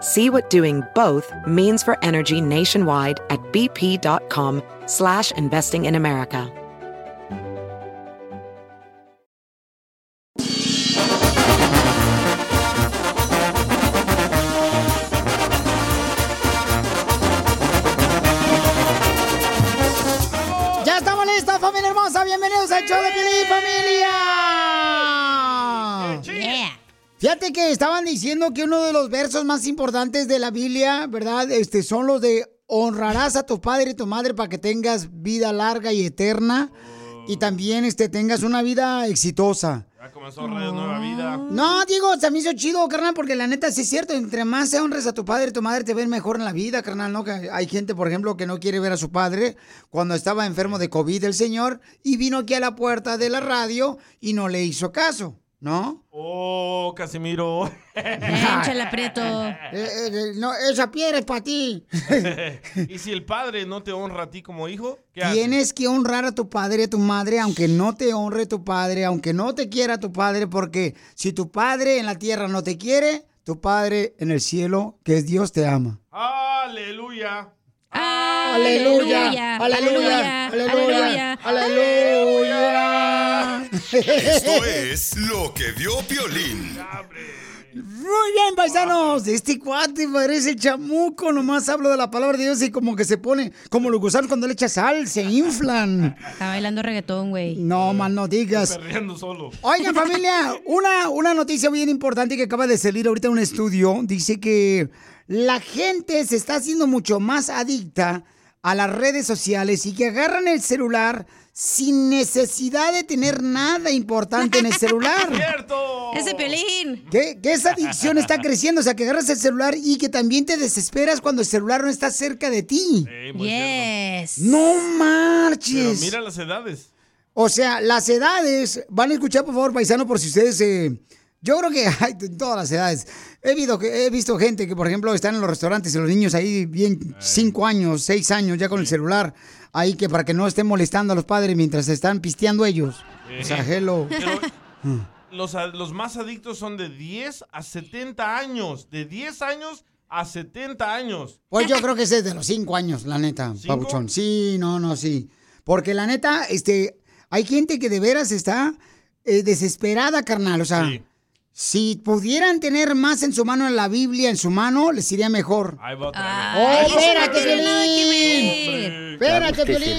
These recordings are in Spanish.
See what doing both means for energy nationwide at bp.com slash investing in America. ¡Ya estamos listos, familia hermosa! ¡Bienvenidos al show de Piolín, familia! Fíjate que estaban diciendo que uno de los versos más importantes de la Biblia, ¿verdad? Este, son los de honrarás a tu padre y tu madre para que tengas vida larga y eterna y también este, tengas una vida exitosa. Ya comenzó Radio Nueva Vida. No, digo, se me hizo chido, carnal, porque la neta sí es cierto. Entre más se honres a tu padre y tu madre, te ven mejor en la vida, carnal, ¿no? Que hay gente, por ejemplo, que no quiere ver a su padre cuando estaba enfermo de COVID el señor y vino aquí a la puerta de la radio y no le hizo caso, ¿no? Oh, Casimiro. Échale aprieto. Eh, no, esa piedra es para ti. y si el padre no te honra a ti como hijo, ¿qué haces? Tienes que honrar a tu padre y a tu madre, aunque no te honre tu padre, aunque no te quiera tu padre, porque si tu padre en la tierra no te quiere, tu padre en el cielo, que es Dios, te ama. Aleluya. Aleluya, aleluya, aleluya, aleluya. Esto es lo que vio Piolín. Muy bien, paisanos. Este cuate parece chamuco. Nomás hablo de la palabra de Dios y como que se pone como los gusanos cuando le echas sal, se inflan. Está bailando reggaetón, güey. No, mal no digas. Perreando solo. Oigan, familia, una, una noticia bien importante que acaba de salir ahorita en un estudio. Dice que la gente se está haciendo mucho más adicta a las redes sociales y que agarran el celular sin necesidad de tener nada importante en el celular. ¡Cierto! ¡Ese pelín! Que, que esa adicción está creciendo, o sea, que agarras el celular y que también te desesperas cuando el celular no está cerca de ti. Sí, muy Yes. No Pero marches. mira las edades. O sea, las edades, van a escuchar por favor, paisano, por si ustedes... eh, yo creo que hay de todas las edades. He visto, que- he visto gente que, por ejemplo, están en los restaurantes y los niños ahí bien cinco años, seis años ya con el celular, ahí que para que no estén molestando a los padres mientras están pisteando ellos. O sea, hello. Pero los, más adictos son de 10 a 70 años. De 10 años a 70 años. Pues yo creo que ese es de los cinco años, la neta, ¿Cinco? papuchón. Sí, no, no, sí. Porque la neta, este, hay gente que de veras está eh, desesperada, carnal. O sea, Sí. Si pudieran tener más en su mano en la Biblia, en su mano, les iría mejor. Ahí va otra Ay, ¡Oh, eso no espérate, Espérate, Piolín.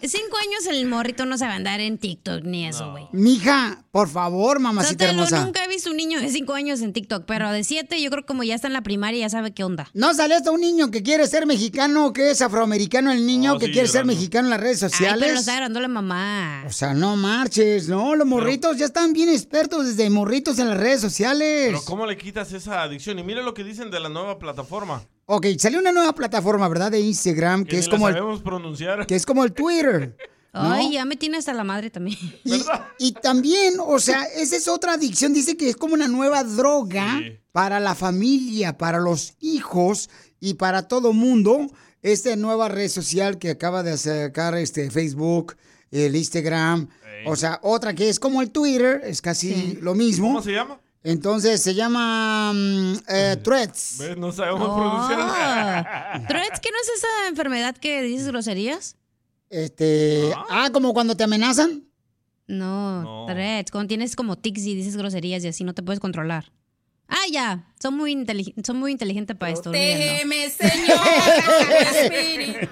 De cinco, años el morrito no sabe andar en TikTok ni eso, güey. Mija, por favor, mamacita Sotelo, hermosa. nunca he visto un niño de cinco años en TikTok, pero de siete yo creo que como ya está en la primaria ya sabe qué onda. ¿No sale hasta un niño que quiere ser mexicano, que es afroamericano el niño, Oh, que sí, quiere ser mexicano en las redes Ay, pero sociales? lo está grabando la mamá. O sea, no marches, no, los morritos ya están bien expertos desde morritos en las redes sociales. Pero ¿cómo le quitas esa adicción? Y mira lo que dicen de la nueva plataforma. Ok, salió una nueva plataforma, ¿verdad? De Instagram, que, Que es como la el, pronunciar. que es como el Twitter. ¿no? Ay, ya me tiene hasta la madre también. Y, y también, o sea, esa es otra adicción. Dice que es como una nueva droga Sí. para la familia, para los hijos y para todo mundo. Esta nueva red social que acaba de sacar este Facebook, el Instagram. O sea, otra que es como el Twitter, es casi Sí. lo mismo. ¿Cómo se llama? Entonces se llama mm, eh, Threads. ¿Ves? No sabemos Oh. pronunciar. ¿Threads que no es esa enfermedad que dices groserías? Este, ah, como cuando te amenazan. No, No. threads, cuando tienes como tics y dices groserías y así no te puedes controlar. Ah, ya, son muy, intelig- son muy inteligentes para esto. Déjeme, Señor.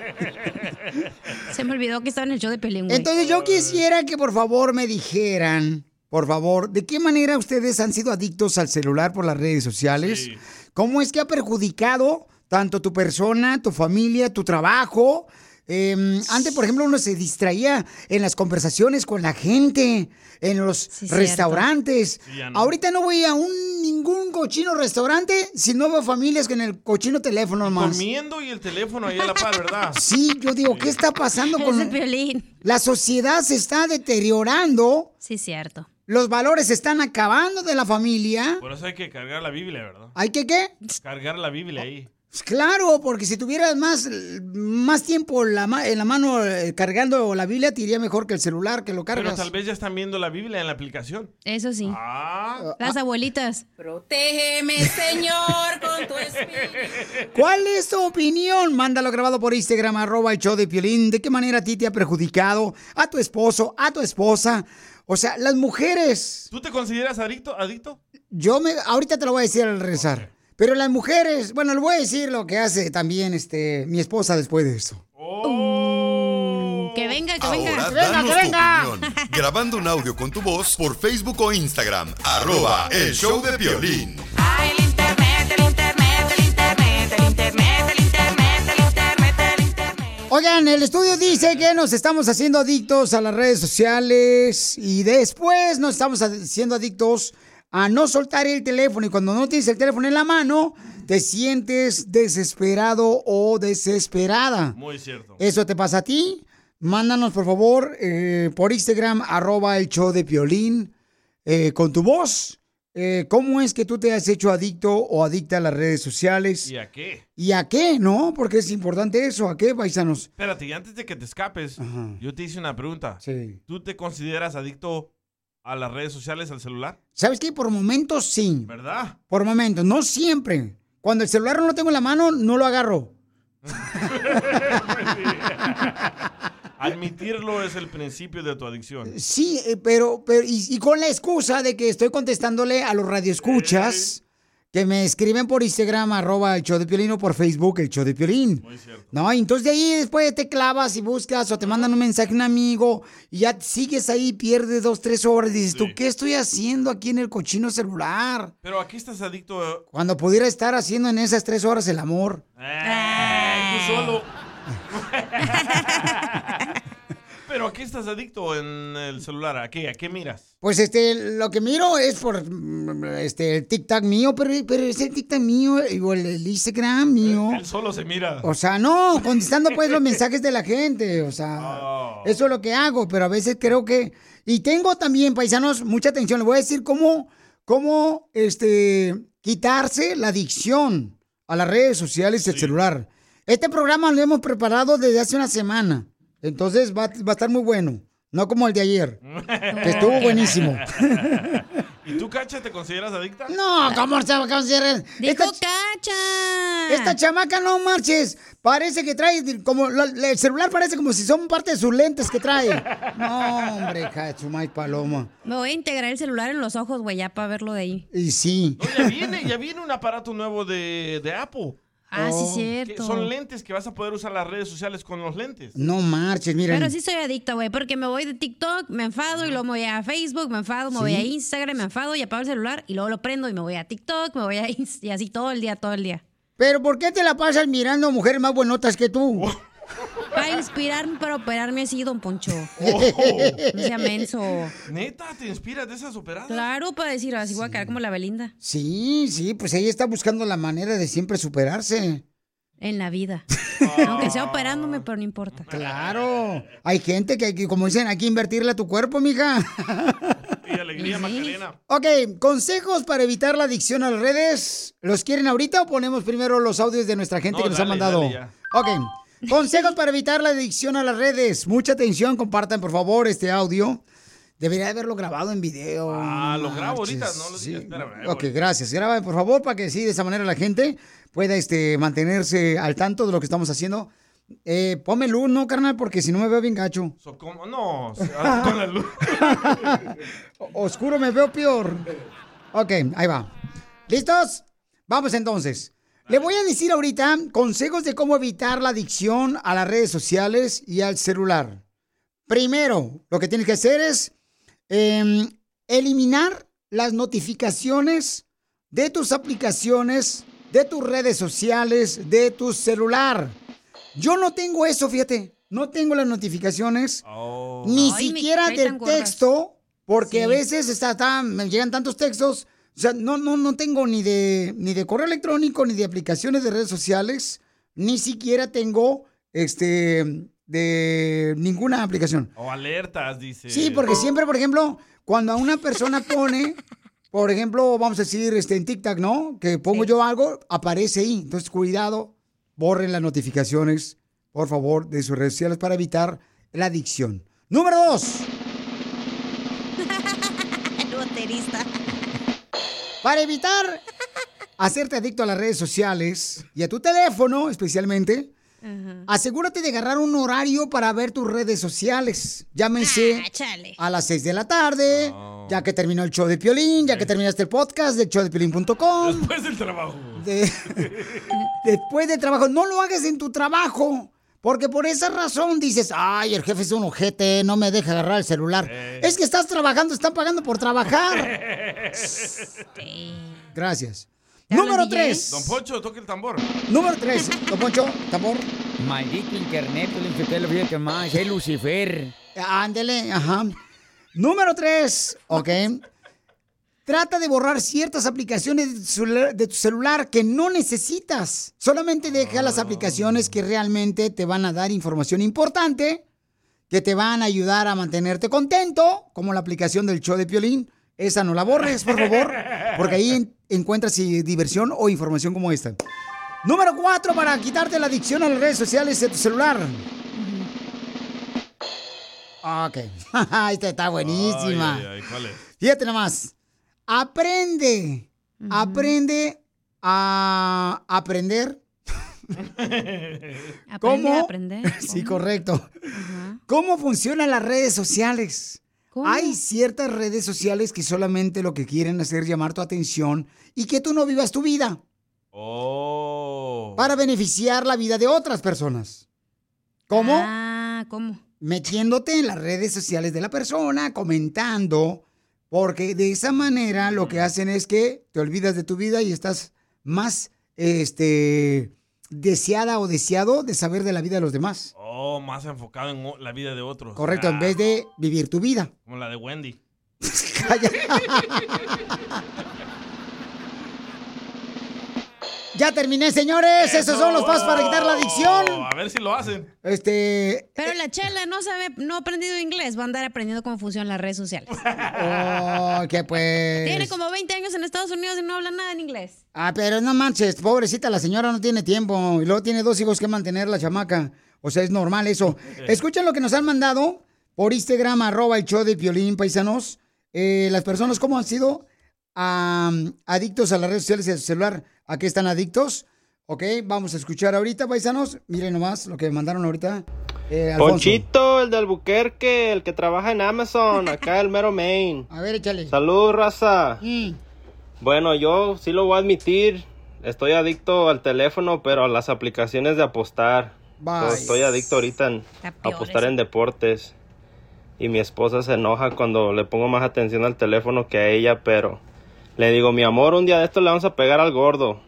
Se me olvidó que estaba en el show de Pelín. Entonces yo quisiera que por favor me dijeran, por favor, ¿de qué manera ustedes han sido adictos al celular por las redes sociales? ¿Cómo es que ha perjudicado tanto tu persona, tu familia, tu trabajo? Eh, antes, por ejemplo, uno se distraía en las conversaciones con la gente, en los restaurantes. Sí, ya no. Ahorita no voy a un ningún cochino restaurante si no veo familias con el cochino teléfono más. Comiendo y el teléfono ahí a la par, ¿verdad? Sí, yo digo, ¿qué está pasando Es con de Piolín. la sociedad? Se está deteriorando. Sí, cierto. Los valores se están acabando de la familia. Por eso hay que cargar la Biblia, ¿verdad? ¿Hay que qué? Cargar la Biblia ahí. Pues claro, porque si tuvieras más, más tiempo la ma- en la mano eh, cargando la Biblia, te iría mejor que el celular que lo Pero cargas. tal vez ya están viendo la Biblia en la aplicación. Eso sí. Ah, Las abuelitas. Protégeme, Señor, con tu espíritu. ¿Cuál es tu opinión? Mándalo grabado por Instagram, arroba el show de Piolín. ¿De qué manera a ti te ha perjudicado? A tu esposo, a tu esposa. O sea, las mujeres. ¿tú te consideras adicto? ¿Adicto? Yo me, ahorita te lo voy a decir al rezar. Pero las mujeres, bueno, le voy a decir lo que hace también este, mi esposa después de esto. Oh. Que venga, que Ahora venga. danos tu opinión. Grabando un audio con tu voz por Facebook o Instagram. Arroba el show de violín. Oigan, el estudio dice que nos estamos haciendo adictos a las redes sociales y después nos estamos haciendo adictos a no soltar el teléfono y cuando no tienes el teléfono en la mano, te sientes desesperado o desesperada. Muy cierto. ¿Eso te pasa a ti? Mándanos, por favor, eh, por Instagram, arroba el show de Piolín, eh, con tu voz. Eh, ¿Cómo es que tú te has hecho adicto o adicta a las redes sociales? ¿Y a qué? ¿Y a qué? ¿No? Porque es importante eso. ¿A qué, paisanos? Espérate, y antes de que te escapes, Ajá. yo te hice una pregunta. Sí. ¿Tú te consideras adicto a las redes sociales, al celular? ¿Sabes qué? Por momentos sí. ¿Verdad? Por momentos, no siempre. Cuando el celular no lo tengo en la mano, no lo agarro. Admitirlo es el principio de tu adicción. Sí, eh, pero, pero y, y con la excusa de que estoy contestándole a los radioescuchas que me escriben por Instagram, arroba el show de Piolín o por Facebook, el show de Piolín. Muy cierto. No, y entonces de ahí después te clavas y buscas o te mandan un mensaje a un amigo y ya sigues ahí, pierdes dos, tres horas y dices, ¿tú qué estoy haciendo aquí en el cochino celular? Pero aquí estás adicto. Cuando pudiera estar haciendo en esas tres horas el amor. Eh, tú solo. Pero aquí estás adicto en el celular. ¿A qué? ¿A qué miras? Pues este, lo que miro es por este el TikTok mío, pero, pero es el TikTok mío o el, el Instagram mío. Él solo se mira. O sea, no, contestando pues los mensajes de la gente. O sea, Oh. eso es lo que hago, pero a veces creo que. Y tengo también, paisanos, mucha atención. Les voy a decir cómo, cómo este, quitarse la adicción a las redes sociales y el celular. Este programa lo hemos preparado desde hace una semana. Entonces va, va a estar muy bueno. No como el de ayer, que estuvo buenísimo. ¿Y tú, Cacha, te consideras adicta? No, ¿cómo se va a considerar? Dijo Esta, cacha. esta chamaca, no marches. Parece que trae, como, la- el celular parece como si son parte de sus lentes que trae. No, hombre, maíz paloma. Me voy a integrar el celular en los ojos, güey, ya para verlo de ahí. Y sí. No, ya viene, ya viene un aparato nuevo de, de Apple. Ah, Oh. sí, cierto. son lentes que vas a poder usar las redes sociales con los lentes. No marches, miren. Pero sí soy adicta, güey, porque me voy de TikTok, me enfado y luego me voy a Facebook, me enfado, me voy a Instagram, me enfado y apago el celular y luego lo prendo y me voy a TikTok, me voy a Inst- y así todo el día, todo el día. Pero ¿por qué te la pasas mirando mujeres más buenotas que tú? Para inspirarme, para operarme así, don Poncho. Oh, No sea menso. Neta, ¿te inspiras de esas operadas? Claro, para decir, así voy a quedar como la Belinda Sí, sí, pues ella está buscando la manera de siempre superarse. en la vida. Aunque sea operándome, pero no importa. Claro. Hay gente que, hay que, como dicen, hay que invertirle a tu cuerpo, mija. Y alegría, Macarena. Ok, consejos para evitar la adicción a las redes. ¿Los quieren ahorita o ponemos primero los audios de nuestra gente No, que nos ha mandado? dale ya. Ok. Consejos para evitar la adicción a las redes. Mucha atención, compartan por favor este audio. Debería haberlo grabado en video. Ah, lo grabo ahorita, no lo Sí. espérame, Ok, voy. gracias. Graba por favor para que sí, de esa manera la gente pueda este, mantenerse al tanto de lo que estamos haciendo. Eh, ponme luz, ¿no, carnal? Porque si no me veo bien gacho. So, ¿cómo? No, con la luz. Oscuro me veo peor. Ok, ahí va. ¿Listos? Vamos entonces. Le voy a decir ahorita consejos de cómo evitar la adicción a las redes sociales y al celular. Primero, lo que tienes que hacer es em, eliminar las notificaciones de tus aplicaciones, de tus redes sociales, de tu celular. Yo no tengo eso, fíjate. No tengo las notificaciones, ni Ay, me siquiera del texto, porque Sí. a veces está, está- me llegan tantos textos. O sea, no, no, no tengo ni de, ni de correo electrónico, ni de aplicaciones de redes sociales, ni siquiera tengo este de ninguna aplicación. O alertas, dice. Sí, porque siempre, por ejemplo, cuando a una persona pone, por ejemplo, vamos a decir este, en TikTok, ¿no? Que pongo yo algo, aparece ahí. Entonces, cuidado, borren las notificaciones, por favor, de sus redes sociales para evitar la adicción. Número dos, para evitar hacerte adicto a las redes sociales y a tu teléfono especialmente, asegúrate de agarrar un horario para ver tus redes sociales. Llámese Ah, a las 6 de la tarde, ya que terminó el show de Piolín, ya que terminaste el podcast de showdepiolín.com. Después del trabajo. de- después del trabajo, no lo hagas en tu trabajo. Porque por esa razón dices, ay, el jefe es un ojete, no me deja agarrar el celular. Es que estás trabajando, están pagando por trabajar. Gracias. Número tres. Don Poncho, toque el tambor. Número tres. Don Poncho, tambor. Maldito internet, Piolín Sotelo, fíjate más, es Lucifer. Ándele, ajá. Número tres, ok. Trata de borrar ciertas aplicaciones de tu, celu- de tu celular que no necesitas. Solamente deja las aplicaciones que realmente te van a dar información importante, que te van a ayudar a mantenerte contento, como la aplicación del show de Piolín. Esa no la borres, por favor, porque ahí en- encuentras diversión o información como esta. Número cuatro, para quitarte la adicción a las redes sociales de tu celular. Ok. Esta está buenísima. Ay, ay, ay, ¿cuál es? Fíjate nomás. Aprende. Aprende a aprender. Aprende ¿Cómo? a aprender. Sí, correcto. ¿Cómo funcionan las redes sociales? ¿Cómo? Hay ciertas redes sociales que solamente lo que quieren hacer es llamar tu atención y que tú no vivas tu vida Oh. para beneficiar la vida de otras personas. ¿Cómo? Ah, ¿cómo? metiéndote en las redes sociales de la persona, comentando, porque de esa manera lo que hacen es que te olvidas de tu vida y estás más este deseada o deseado de saber de la vida de los demás. Oh, más enfocado en la vida de otros. Correcto, Ah, en vez de vivir tu vida. Como la de Wendy. Ya terminé, señores. Esos son los pasos para quitar la adicción. A ver si lo hacen. Este, Pero la chela no sabe, no ha aprendido inglés, va a andar aprendiendo cómo funcionan las redes sociales. oh, que pues. Tiene como 20 años en Estados Unidos y no habla nada en inglés. Ah, pero no manches, pobrecita, la señora no tiene tiempo y luego tiene dos hijos que mantener la chamaca. O sea, es normal eso. Escuchen lo que nos han mandado por Instagram, arroba el show de Piolín, paisanos. Eh, las personas, ¿cómo han sido am, adictos a las redes sociales y al celular? ¿A qué están adictos? Ok, vamos a escuchar ahorita, paisanos. Miren nomás lo que mandaron ahorita. Eh. Ponchito, el de Albuquerque, el que trabaja en Amazon, acá el mero Maine. A ver, échale. Salud, raza. Mm. Bueno, yo sí lo voy a admitir. Estoy adicto al teléfono, pero a las aplicaciones de apostar. Estoy adicto ahorita en peor apostar en deportes. Y mi esposa se enoja cuando le pongo más atención al teléfono que a ella, pero le digo, mi amor, un día de esto le vamos a pegar al gordo.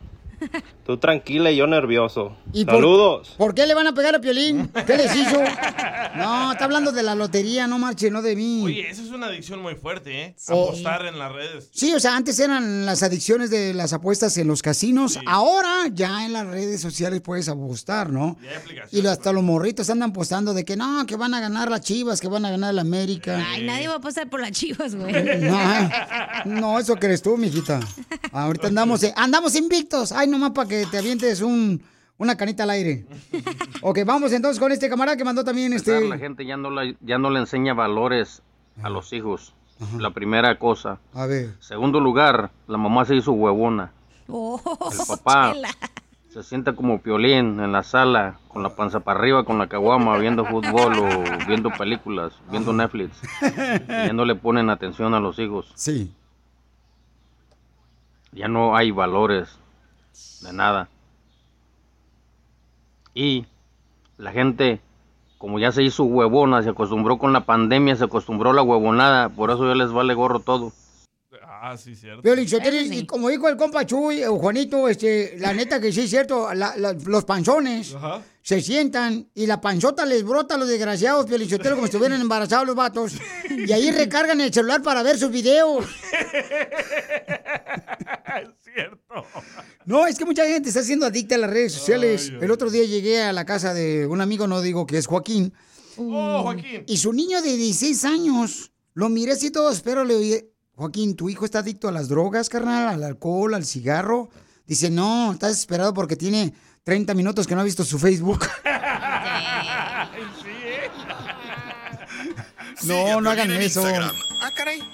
Tú tranquila y yo nervioso. ¿Y por- Saludos. ¿Por qué le van a pegar a Piolín? ¿Qué les hizo? No, está hablando de la lotería, no marche, no de mí. Oye, esa es una adicción muy fuerte, ¿eh? Sí. Apostar en las redes. Sí, o sea, antes eran las adicciones de las apuestas en los casinos. Ahora ya en las redes sociales puedes apostar, ¿no? Hay. Y lo- hasta los morritos andan apostando de que no, que van a ganar las chivas, que van a ganar la América. Ay, nadie va a pasar por las chivas, güey. No, no, eso crees tú, mijita. Ahorita andamos, andamos invictos. Ay, nomás para que te avientes un, una canita al aire. Ok, vamos entonces con este camarada que mandó también este. La gente ya no, la- ya no le enseña valores a los hijos. La primera cosa. A ver. Segundo lugar, la mamá se hizo huevona. Oh, El papá chela. se sienta como piolín en la sala, con la panza para arriba, con la caguama, viendo fútbol o viendo películas, viendo Netflix. Y ya no le ponen atención a los hijos. Sí. Ya no hay valores de nada. Y la gente, como ya se hizo huevona, se acostumbró con la pandemia, se acostumbró a la huevonada, por eso ya les vale gorro todo. Ah, sí, cierto. Sotelo, y como dijo el compa Chuy, o Juanito, este, la neta que sí es cierto, la- la- los panzones Ajá. se sientan y la panzota les brota a los desgraciados, Piolín Sotelo, como si estuvieran embarazados los vatos. Y ahí recargan el celular para ver sus videos. cierto. No, es que mucha gente está siendo adicta a las redes sociales. Ay, ay. El otro día llegué a la casa de un amigo, no digo que es Joaquín. Oh, Joaquín. Y su niño de 16 años, lo miré así todo, espero, le oí, Joaquín, ¿tu hijo está adicto a las drogas, carnal? ¿Al alcohol, al cigarro? Dice, no, está desesperado porque tiene 30 minutos que no ha visto su Facebook. no, no hagan eso. Ah, caray.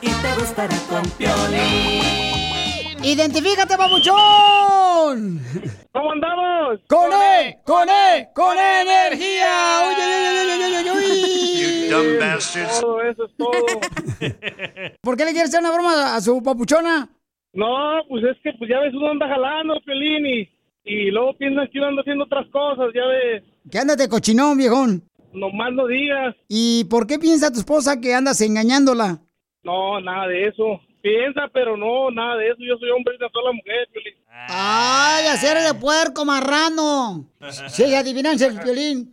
Y te gustará con violín. ¡Identifícate, babuchón! ¿Cómo andamos? ¡Con E! ¡Con E! ¡Con energía! ¡Uy, uy, uy, uy, uy, uy, uy! Dumb bastards. Todo eso es todo. ¿Por qué le quieres hacer una broma a su papuchona? No, pues es que pues ya ves uno anda jalando, Pelín, y, y luego piensas que uno anda haciendo otras cosas, ya ves. ¿Qué andas de cochinón, viejón? Nomás no digas. ¿Y por qué piensa tu esposa que andas engañándola? No, nada de eso. Piensa, pero no, nada de eso. Yo soy hombre y una sola mujer, Pelín. ¡Ay, hacer de puerco marrano! Sí, adivinanza el violín.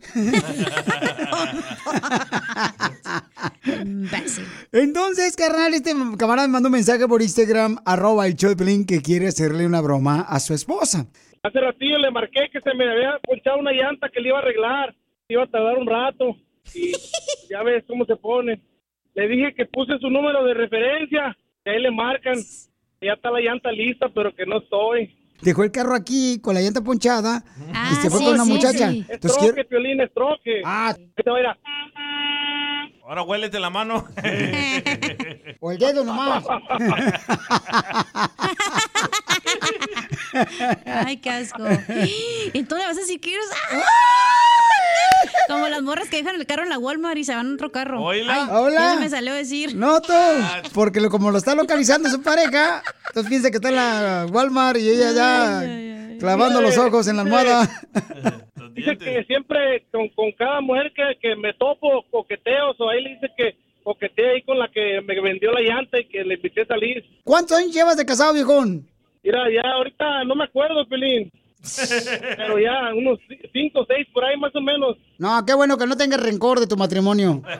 Entonces, carnal, este camarada me mandó un mensaje por Instagram, arroba el show que quiere hacerle una broma a su esposa. Hace ratillo le marqué que se me había ponchado una llanta que le iba a arreglar. Iba a tardar un rato. Y ya ves cómo se pone. Le dije que puse su número de referencia. Y ahí le marcan. Ya está la llanta lista, pero que no estoy. Dejó el carro aquí con la llanta ponchada y se fue sí, con una sí, muchacha. sí. Es Entonces, troque, quiero- Piolín, es troque. Ah. Ahora huélete la mano. O el dedo nomás. Ay, qué asco. Y tú le vas a decir que eres... ¡Ah! Como las morras que dejan el carro en la Walmart y se van a otro carro. Hola. Ay, Hola. me salió a decir. No, tú. Porque lo- como lo está localizando su pareja, entonces piensa que está en la Walmart y ella ya clavando los ojos en la almohada. Dice que siempre con, con cada mujer que, que me topo coqueteo, o ahí le dice que coquetea ahí con la que me vendió la llanta y que le invité a salir. ¿Cuántos años llevas de casado, viejón? Mira, ya ahorita no me acuerdo, Pelín. Pero ya unos cinco o seis por ahí más o menos. No, qué bueno que no tengas rencor de tu matrimonio.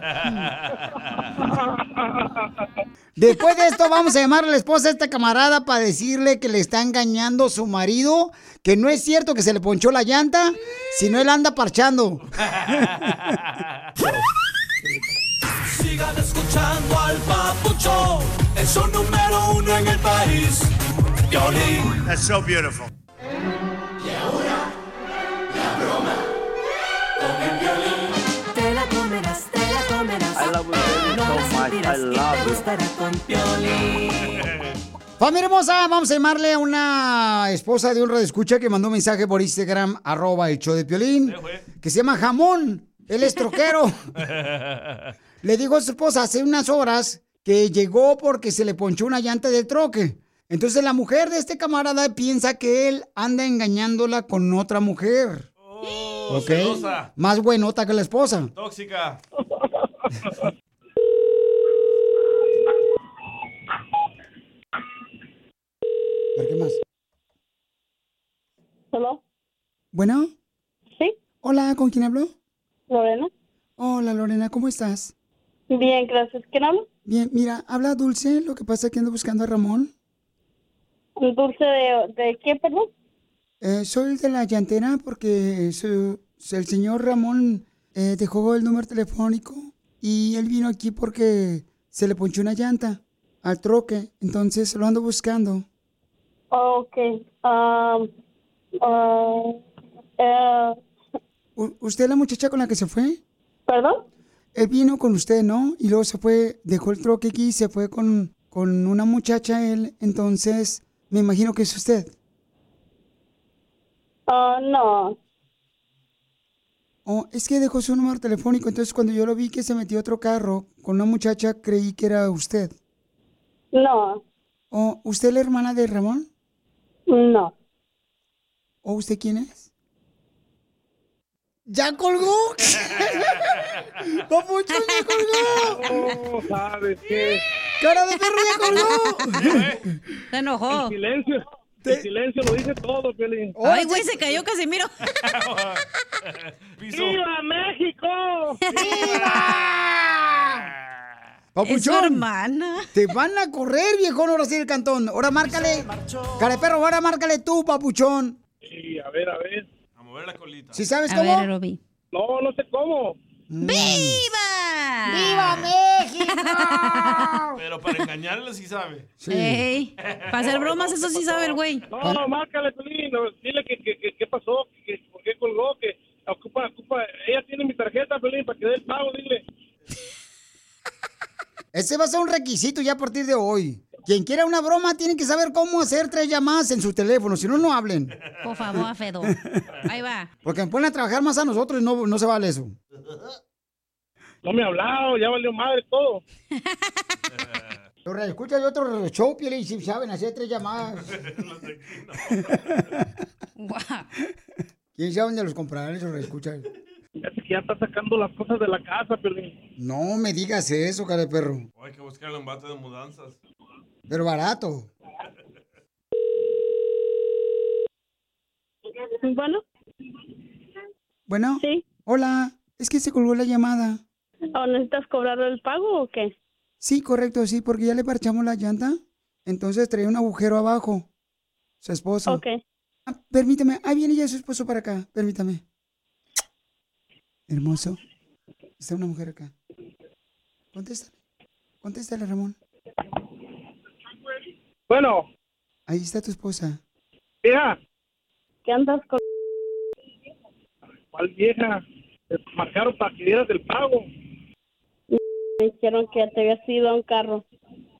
Después de esto vamos a llamar a la esposa de esta camarada para decirle que le está engañando su marido, que no es cierto que se le ponchó la llanta, sino él anda parchando. Sigan escuchando al papucho. Es su número uno en el país. Jolene. That's so beautiful. Y ahora, la broma con el violín. Te la comerás, te la comerás. I love you so much. I love you. con violín. Familia hermosa, vamos a llamarle a una esposa de un escucha que mandó un mensaje por Instagram, arroba el show de Piolín, que se llama Jamón, el estroquero. le dijo a su esposa hace unas horas que llegó porque se le ponchó una llanta del troque. Entonces la mujer de este camarada piensa que él anda engañándola con otra mujer. ¿Ok? celosa. Más buenota que la esposa. Tóxica. A ver, ¿qué más? ¿Hola? Bueno. Sí. Hola, ¿con quién hablo? Lorena. Hola, Lorena, ¿cómo estás? Bien, gracias. ¿Quién habla? Bien, mira, habla Dulce, lo que pasa es que ando buscando a Ramón. ¿Un dulce de, de qué, perdón? Eh, soy de la llantera porque su- el señor Ramón eh, dejó el número telefónico y él vino aquí porque se le ponchó una llanta al troque, entonces lo ando buscando. Ok. Um, ah, eh, U- ¿Usted es la muchacha con la que se fue? ¿Perdón? Él vino con usted, ¿no? Y luego se fue, dejó el troque aquí y se fue con, con una muchacha él, entonces me imagino que es usted. ah, no. Oh, es que dejó su número telefónico, entonces cuando yo lo vi que se metió a otro carro con una muchacha, creí que era usted. No. Oh, ¿usted es la hermana de Ramón? No. ¿O usted quién es? ¿Ya colgó? ¡Papuchón, ya colgó! Oh, ¿sabes qué? ¡Cara de perro, ya colgó! Se enojó. El silencio, el silencio lo dice todo, Piolín. Ay, güey, se cayó Casimiro. ¡Viva México! ¡Papuchón! Es su hermana. Te van a correr, viejón, ahora sí el cantón. Ahora márcale. Cara de perro, ahora márcale tú, papuchón. Sí, a ver, a ver. A mover la colita. ¿Sí sabes A cómo? ver. No, no sé cómo. ¡Viva! ¡Viva México! Pero para engañarla sí sabe. Ey, para hacer bromas, eso sí sabe el güey. No, márcale, Piolín. no, Dile que, que, que, qué pasó, que, por qué colgó, que ocupa, ocupa. Ella tiene mi tarjeta, Piolín, para que dé el pago, dile. Ese va a ser un requisito ya a partir de hoy. Quien quiera una broma tiene que saber cómo hacer tres llamadas en su teléfono, si no, no hablen. Por favor, Fedo. Ahí va. Porque me ponen a trabajar más a nosotros y no, no se vale eso. No me ha hablado, ya valió madre todo. Pero escucha de otro show, y si saben hacer tres llamadas. ¿Quién sabe dónde los comprarán esos escuchas? Fíjate que ya está sacando las cosas de la casa, Piolín. No me digas eso, cara de perro. Hay que buscar el embate de mudanzas. Pero barato. Bueno, Bueno. Sí. Hola, es que se colgó la llamada. ¿o necesitas cobrar el pago o qué? Sí, correcto, sí, porque ya le parchamos la llanta. Entonces traía un agujero abajo. Su esposo. Ok. Ah, permítame, ahí viene ya su esposo para acá, permítame. Hermoso. Está una mujer acá. Contéstale. Contéstale, Ramón. Bueno, Ahí está tu esposa. vieja. ¿Qué andas con...? ¿Cuál vieja? Te marcaron para que dieras el pago. Me dijeron que te habías ido a un carro.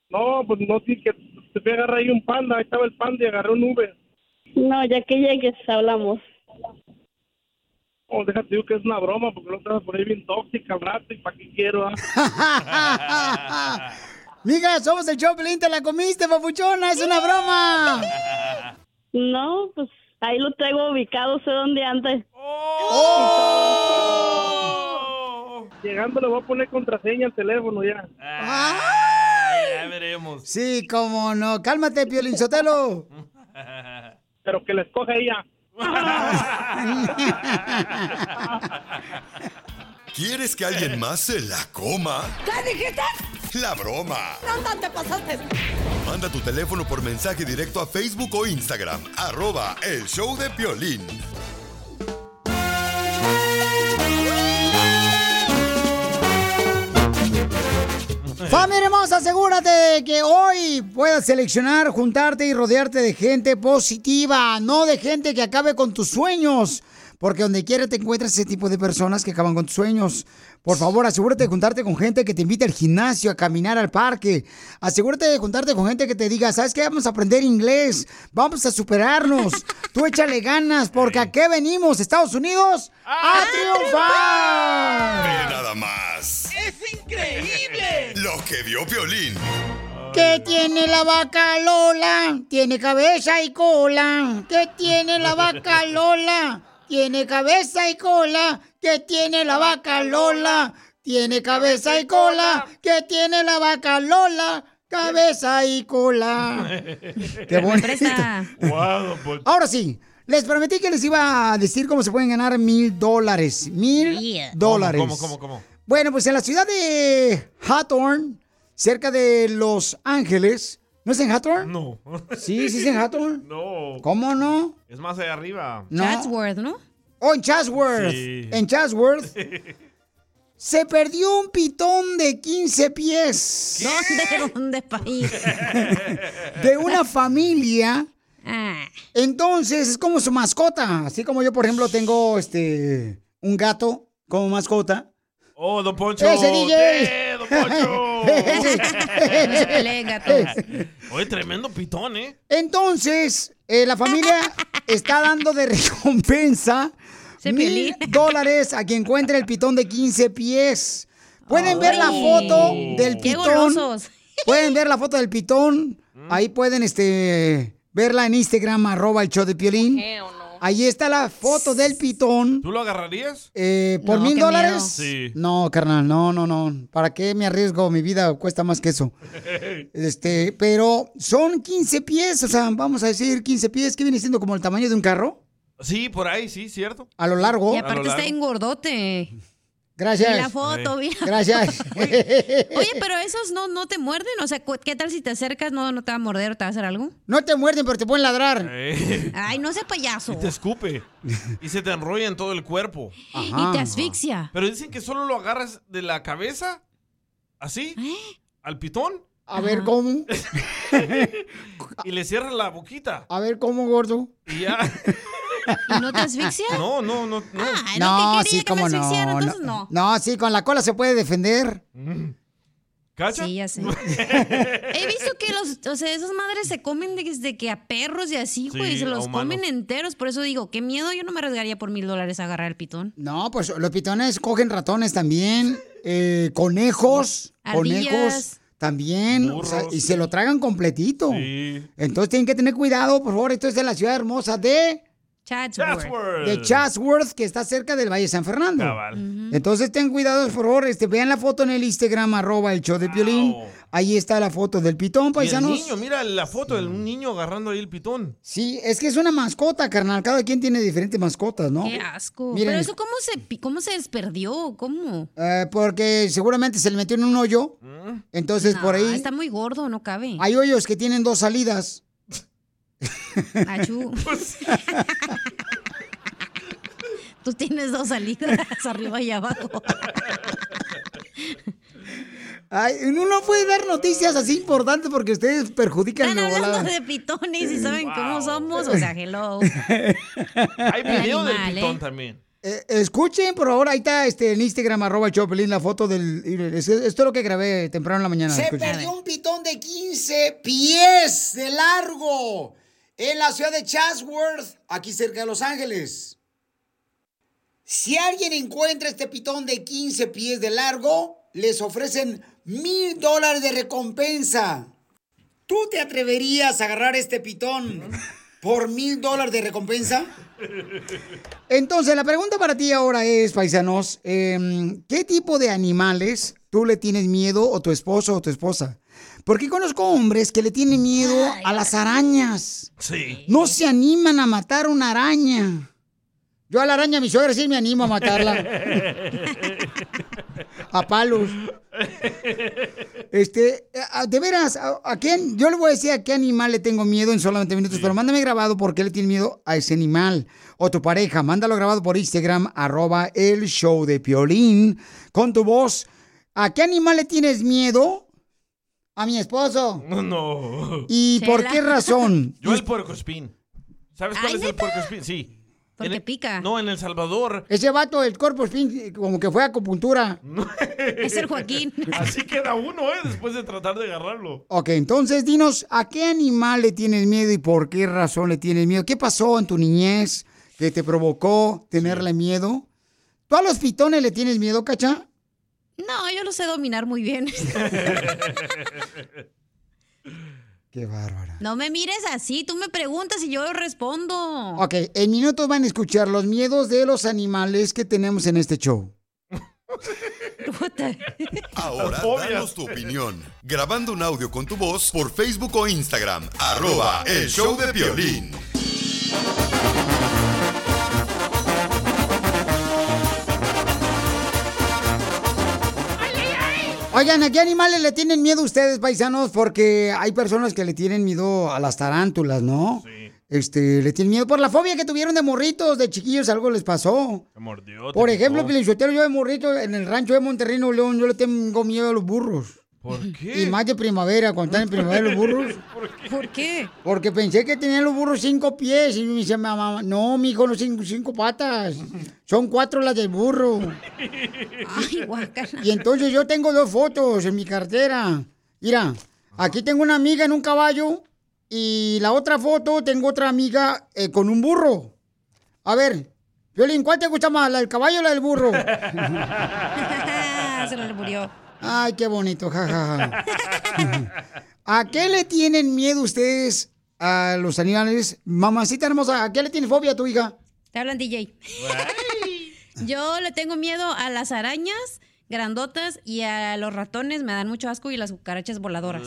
No, pues no, sí, que te fui a agarrar ahí un panda. Ahí estaba el panda y agarré un Uber. No, ya que llegues hablamos. Oh, déjate, digo que es una broma porque no te vas a poner bien tóxica al rato y para qué quiero, ¿ah? Miga, somos el Choplin, te la comiste, papuchona, es una broma. No, pues ahí lo traigo ubicado, sé dónde anda. Llegando le voy a poner contraseña al teléfono ya. Ya veremos. Sí, cómo no. Cálmate, Piolín Sotelo. Pero que la escoja ella. ¿Quieres que alguien más se la coma? ¿Qué dijiste? La broma. No, no te pasaste. Manda tu teléfono por mensaje directo a Facebook o Instagram. Arroba el show de Piolín. Familia hermosa, asegúrate de que hoy puedas seleccionar, juntarte y rodearte de gente positiva, no de gente que acabe con tus sueños. Porque donde quiera te encuentras ese tipo de personas que acaban con tus sueños. Por favor, asegúrate de juntarte con gente que te invite al gimnasio, a caminar al parque. Asegúrate de juntarte con gente que te diga, ¿sabes qué? Vamos a aprender inglés, vamos a superarnos. Tú échale ganas, porque ¿a qué venimos, Estados Unidos? ¡A triunfar! Ve nada más. ¡Es increíble! Lo que vio Piolín. ¿Qué tiene la vaca Lola? Tiene cabeza y cola. ¿Qué tiene la vaca Lola? Tiene cabeza y cola. ¿Qué tiene la vaca Lola? Tiene cabeza y cola. ¿Qué tiene la vaca Lola? Cabeza y cola. Qué bonito. Ahora sí, les prometí que les iba a decir cómo se pueden ganar mil dólares. Mil dólares. ¿Cómo, cómo, cómo? Bueno, pues en la ciudad de Hawthorne, cerca de Los Ángeles. ¿No es en Hawthorne? No. Sí, sí es en Hawthorne. No. ¿Cómo no? Es más allá arriba. No. Chatsworth, ¿no? Oh, en Chatsworth. Sí. En Chatsworth. Se perdió un pitón de 15 pies. ¿Dónde? ¿Dónde, país? De una familia. Ah. Entonces, es como su mascota. Así como yo, por ejemplo, tengo este un gato como mascota. Oh, don Poncho. ¡Ese DJ! ¡Eh, don Poncho! Oye, tremendo pitón, ¿eh? Entonces, eh, la familia está dando de recompensa mil dólares a quien encuentre el pitón de 15 pies. Pueden ver la foto del Qué pitón. Pueden ver la foto del pitón. Ahí pueden este verla en Instagram, arroba el show de Piolín. Ahí está la foto del pitón. ¿Tú lo agarrarías? Eh, ¿Por No, mil dólares? Sí. No, carnal, no, no, no. ¿Para qué me arriesgo? Mi vida cuesta más que eso. Este, pero son 15 pies, o sea, vamos a decir 15 pies, que viene siendo como el tamaño de un carro Sí, por ahí, sí, cierto. a lo largo. Y aparte está engordote. Gracias. Y la foto, mira. Gracias. Oye, pero esos no, no te muerden. O sea, ¿qué tal si te acercas? No, no te va a morder o te va a hacer algo. No te muerden, pero te pueden ladrar. Eh, Ay, no sea payaso. y te escupe. Y se te enrolla en todo el cuerpo. Y te asfixia. Pero dicen que solo lo agarras de la cabeza, así, ¿Eh? al pitón, A ver cómo. y le cierras la boquita. A ver cómo, gordo. Y ya. ¿Y no te asfixia? No, no, no, no. Ay, No, no, que quería sí, que me cómo no. asfixiara, no. entonces no. No, sí, con la cola se puede defender. ¿Cacha? Sí, ya sé. He visto que los, o sea, esas madres se comen desde que a perros y así, güey, Sí, se los comen enteros. Por eso digo, qué miedo, yo no me arriesgaría por mil dólares a agarrar el pitón. No, pues los pitones cogen ratones también, eh, conejos, Ardillas. conejos también, o sea, Burros. y se lo tragan completito. Sí. Entonces tienen que tener cuidado, por favor. Esto es de la ciudad hermosa de, Chatsworth. Chatsworth. de Chatsworth, que está cerca del Valle de San Fernando. Cabal. Entonces ten cuidado, por favor. Este, vean la foto en el Instagram, arroba el show de Piolín. Wow. Ahí está la foto del pitón, Y el paisanos. niño, mira la foto de un niño agarrando ahí el pitón. Sí, es que es una mascota, carnal. Cada quien tiene diferentes mascotas, ¿no? Qué asco. Miren. Pero eso, ¿cómo se, cómo se desperdió? ¿Cómo? Eh, porque seguramente se le metió en un hoyo. Entonces, por ahí Está muy gordo, no cabe. hay hoyos que tienen dos salidas. Achú. Pues Tú tienes dos salidas, arriba y abajo. Ay, uno no puede dar noticias así importantes porque ustedes perjudican Están hablando volada. de pitones y saben cómo somos. O sea, hello. Hay video animal, del pitón ¿eh? también. Eh, escuchen, por favor, ahí está este, en Instagram, arroba el Chopelín, la foto del... es- Esto es lo que grabé temprano en la mañana. Se escuchen. perdió un pitón de 15 pies de largo en la ciudad de Chatsworth, aquí cerca de Los Ángeles. Si alguien encuentra este pitón de 15 pies de largo, les ofrecen mil dólares de recompensa. ¿Tú te atreverías a agarrar este pitón por mil dólares de recompensa? Entonces, la pregunta para ti ahora es, paisanos, em, ¿qué tipo de animales tú le tienes miedo o tu esposo o tu esposa? Porque conozco hombres que le tienen miedo a las arañas. Sí. No se animan a matar una araña. Yo a la araña, mi suegra sí me animo a matarla. a palos. Este, de veras, a, a quién? Yo le voy a decir a qué animal le tengo miedo en solamente minutos, pero mándame grabado por qué le tiene miedo a ese animal. O tu pareja, mándalo grabado por Instagram, arroba el show de Piolín, con tu voz. ¿A qué animal le tienes miedo? A mi esposo. No, no. ¿Y por qué razón? Yo el puercoespín. ¿Sabes cuál Ay, es el puercoespín? Sí. Porque pica. No, en El Salvador. Ese vato, el cuerpo spin, como que fue a acupuntura. Es el Joaquín. Así queda uno, ¿eh? Después de tratar de agarrarlo. Ok, entonces dinos, ¿a qué animal le tienes miedo y por qué razón le tienes miedo? ¿Qué pasó en tu niñez que te provocó tenerle miedo? ¿Tú a los pitones le tienes miedo, cacha? No, yo lo sé dominar muy bien. Qué bárbara. No me mires así, tú me preguntas y yo respondo. Ok, en minutos van a escuchar los miedos de los animales que tenemos en este show. Ahora danos tu opinión. Grabando un audio con tu voz por Facebook o Instagram. Arroba el show de violín. Oigan, ¿a qué animales le tienen miedo ustedes, paisanos? Porque hay personas que le tienen miedo a las tarántulas, ¿no? Este, le tienen miedo por la fobia que tuvieron de morritos, de chiquillos, algo les pasó. Se mordió. Por ejemplo, yo de morrito en el rancho de Monterrey, Nuevo León, yo le tengo miedo a los burros. ¿Por qué? Y más de primavera, cuando están en primavera los burros. ¿Por qué? Porque pensé que tenían los burros cinco pies. Y me dice mamá, no, mijo, no cinco, cinco patas. Son cuatro las del burro. Ay, guácala. Y entonces yo tengo dos fotos en mi cartera. Mira, aquí tengo una amiga en un caballo y la otra foto tengo otra amiga eh, con un burro. A ver, Violín, ¿cuál te gusta más, la del caballo o la del burro? Se lo murió. Ay, qué bonito, jajaja. ¿A qué le tienen miedo ustedes a los animales? Mamacita hermosa, ¿a qué le tiene fobia a tu hija? Te hablan DJ. Yo le tengo miedo a las arañas grandotas y a los ratones me dan mucho asco y las cucarachas voladoras.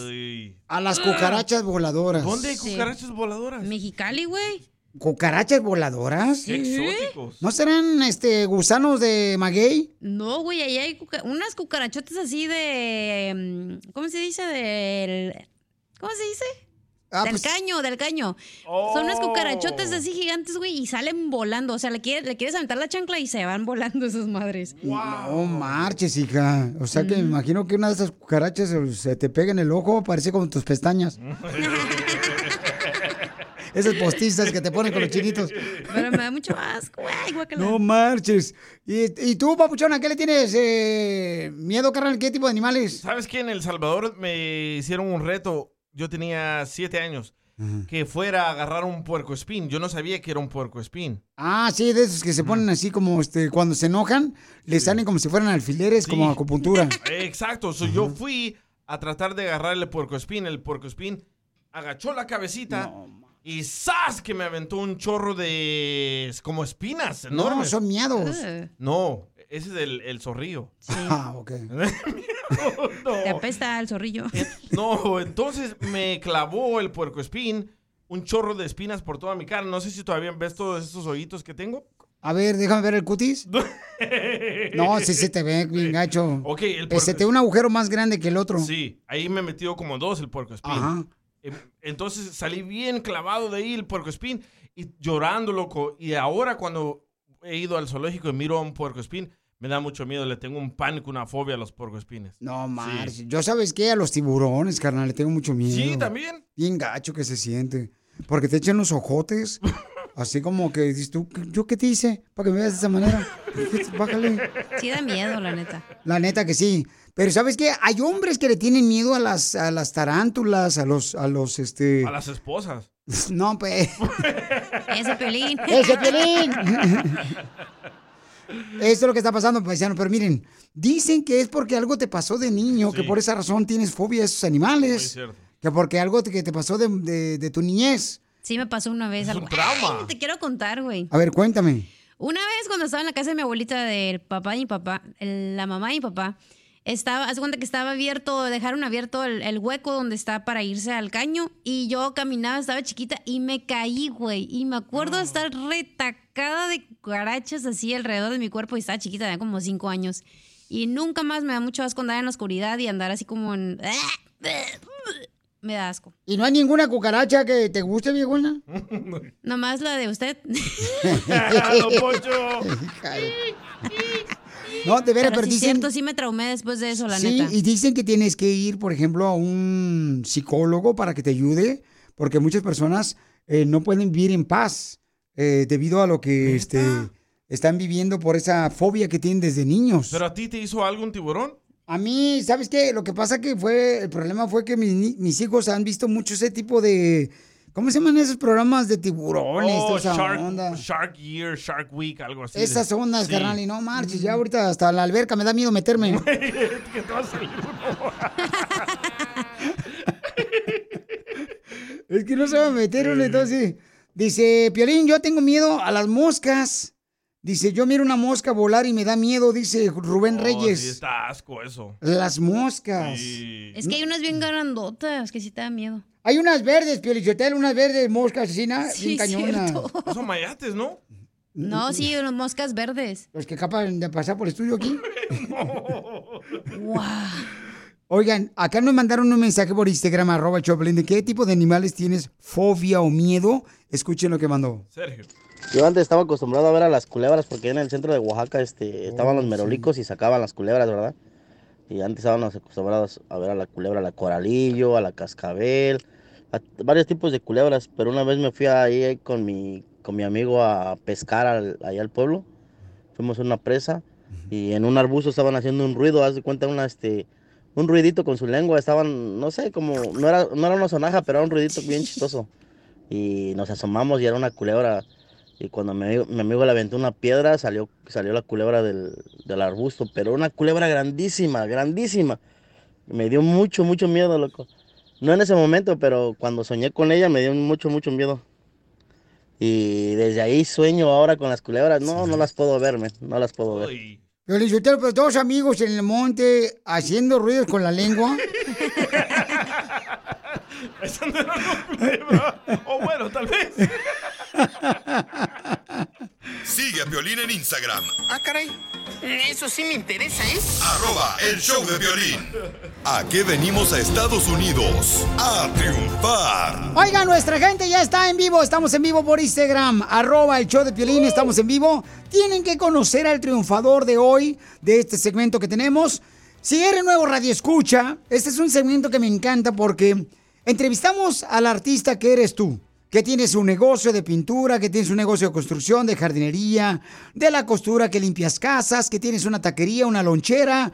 A las cucarachas voladoras. ¿Dónde hay Sí. cucarachas voladoras? Mexicali, güey. ¿Cucarachas voladoras? Qué exóticos. ¿No serán este gusanos de maguey? No, güey, ahí hay cuca- unas cucarachotas así de... ¿Cómo se dice? Del... ¿Cómo se dice? Ah, del pues- caño, del caño. Son unas cucarachotas así gigantes, güey, y salen volando. O sea, le, quiere- le quieres aventar la chancla y se van volando esas madres. No marches, hija. O sea que me imagino que una de esas cucarachas se- se te pega en el ojo, parece como tus pestañas. Esas postizas que te ponen con los chinitos. Pero me da mucho asco, güey. No marches. ¿Y, y tú, papuchón, a qué le tienes eh, miedo, carnal? ¿Qué tipo de animales? ¿Sabes que en El Salvador me hicieron un reto? Yo tenía siete años. Que fuera a agarrar un puerco espín. Yo no sabía que era un puerco espín. Ah, sí, de esos que se ponen así como este, cuando se enojan, les salen como si fueran alfileres, como acupuntura. Exacto. So, Yo fui a tratar de agarrar el puerco espín. El puerco espín agachó la cabecita y ¡zas! Que me aventó un chorro de como espinas No, enormes. son miados. No, ese es el, el zorrillo. Ah, ok. Te apesta el zorrillo. No, entonces me clavó el puerco espín, un chorro de espinas por toda mi cara. No sé si todavía ves todos esos hoyitos que tengo. A ver, déjame ver el cutis. No, sí se te ve bien gacho. Ok, el Eh, puerco Se te ve un agujero más grande que el otro. Sí, ahí me metió como dos el puerco espín. Ajá. Em, Entonces salí bien clavado de ahí el puerco espín y llorando, loco. Y ahora cuando he ido al zoológico y miro a un puerco espín, me da mucho miedo. Le tengo un pánico, una fobia a los puerco espines. No, marches. Yo sabes qué, a los tiburones, carnal, le tengo mucho miedo. Sí, también. Bien gacho que se siente. Porque te echan los ojotes. Así como que dices tú, ¿yo qué te hice? Para que me veas de esa manera. Bájale. Sí da miedo, la neta. La neta que sí. Pero ¿sabes qué? Hay hombres que le tienen miedo a las, a las tarántulas, a los, a los, este... A las esposas. No, pues... Ese pelín. ¡Ese pelín! Esto es lo que está pasando, paisano. Pero miren, dicen que es porque algo te pasó de niño, que por esa razón tienes fobia a esos animales. cierto. Que porque algo te- que te pasó de, de- de tu niñez. Sí, me pasó una vez algo. trauma. Ay, te quiero contar, güey. A ver, cuéntame. Una vez cuando estaba en la casa de mi abuelita, del papá y mi papá, el- la mamá y mi papá, estaba, haz de cuenta que estaba abierto, dejaron abierto el, el hueco donde está para irse al caño y yo caminaba, estaba chiquita y me caí, güey. Y me acuerdo de estar retacada de cucarachas así alrededor de mi cuerpo y estaba chiquita, tenía como cinco años. Y nunca más me da mucho asco andar en la oscuridad y andar así como en... Me da asco. ¿Y no hay ninguna cucaracha que te guste, viejona? Nomás la de usted. No, de veras, pero sí, dicen... cierto, sí me traumé después de eso, la sí, neta. y dicen que tienes que ir, por ejemplo, a un psicólogo para que te ayude, porque muchas personas eh, no pueden vivir en paz eh, debido a lo que este, están viviendo por esa fobia que tienen desde niños. ¿Pero a ti te hizo algo un tiburón? A mí, ¿sabes qué? Lo que pasa que fue, el problema fue que mis, ni- mis hijos han visto mucho ese tipo de, ¿cómo se llaman esos programas de tiburones? Oh, esa Shark, onda? Shark Year, Shark Week, algo así. Esas ondas, Sí. carnal, y no marches, ya ahorita hasta la alberca me da miedo meterme. que te va a salir uno. Es que no se va a meter uno, entonces. Dice, Piolín, yo tengo miedo a las moscas. Dice, yo miro una mosca volar y me da miedo, dice Rubén Oh, Reyes. sí, está asco eso. Las moscas. Es que hay unas bien grandotas que sí te da miedo. Hay unas verdes, Piolichotel, unas verdes moscas así, ¿no? Sí, bien cañonas. cierto. Son mayates, ¿no? No, sí, unas moscas verdes. Los que acaban de pasar por el estudio aquí. Oigan, acá nos mandaron un mensaje por Instagram, arroba Choplin, de qué tipo de animales tienes fobia o miedo. Escuchen lo que mandó. Sergio. Yo antes estaba acostumbrado a ver a las culebras porque en el centro de Oaxaca este, estaban los merolicos y sacaban las culebras, ¿verdad? Y antes estábamos acostumbrados a ver a la culebra, a la coralillo, a la cascabel, a varios tipos de culebras. Pero una vez me fui ahí con mi, con mi amigo a pescar al- allá al pueblo. Fuimos a una presa y en un arbusto estaban haciendo un ruido, haz de cuenta una, este, un ruidito con su lengua. Estaban, no sé, como, no era, no era una sonaja, pero era un ruidito bien chistoso. Y nos asomamos y era una culebra. Y cuando mi amigo, mi amigo le aventó una piedra, salió, salió la culebra del, del arbusto, pero una culebra grandísima, grandísima. Me dio mucho, mucho miedo, loco. No en ese momento, pero cuando soñé con ella me dio mucho, mucho miedo. Y desde ahí sueño ahora con las culebras. No, no las puedo ver, men, no las puedo ver. Piolichotelo, pero dos amigos en el monte haciendo ruidos con la lengua. Esa no era una culebra. O bueno, tal vez. Sigue a Piolín en Instagram, Ah, caray. Eso sí me interesa, ¿eh? arroba el show de violín. ¿A qué venimos a Estados Unidos? A triunfar. Oiga, nuestra gente ya está en vivo. Estamos en vivo por Instagram, arroba el show de Piolín. Estamos en vivo. Tienen que conocer al triunfador de hoy, de este segmento que tenemos. Si eres nuevo Radio Escucha, este es un segmento que me encanta porque entrevistamos al artista que eres tú. Que tienes un negocio de pintura, que tienes un negocio de construcción, de jardinería, de la costura, que limpias casas, que tienes una taquería, una lonchera,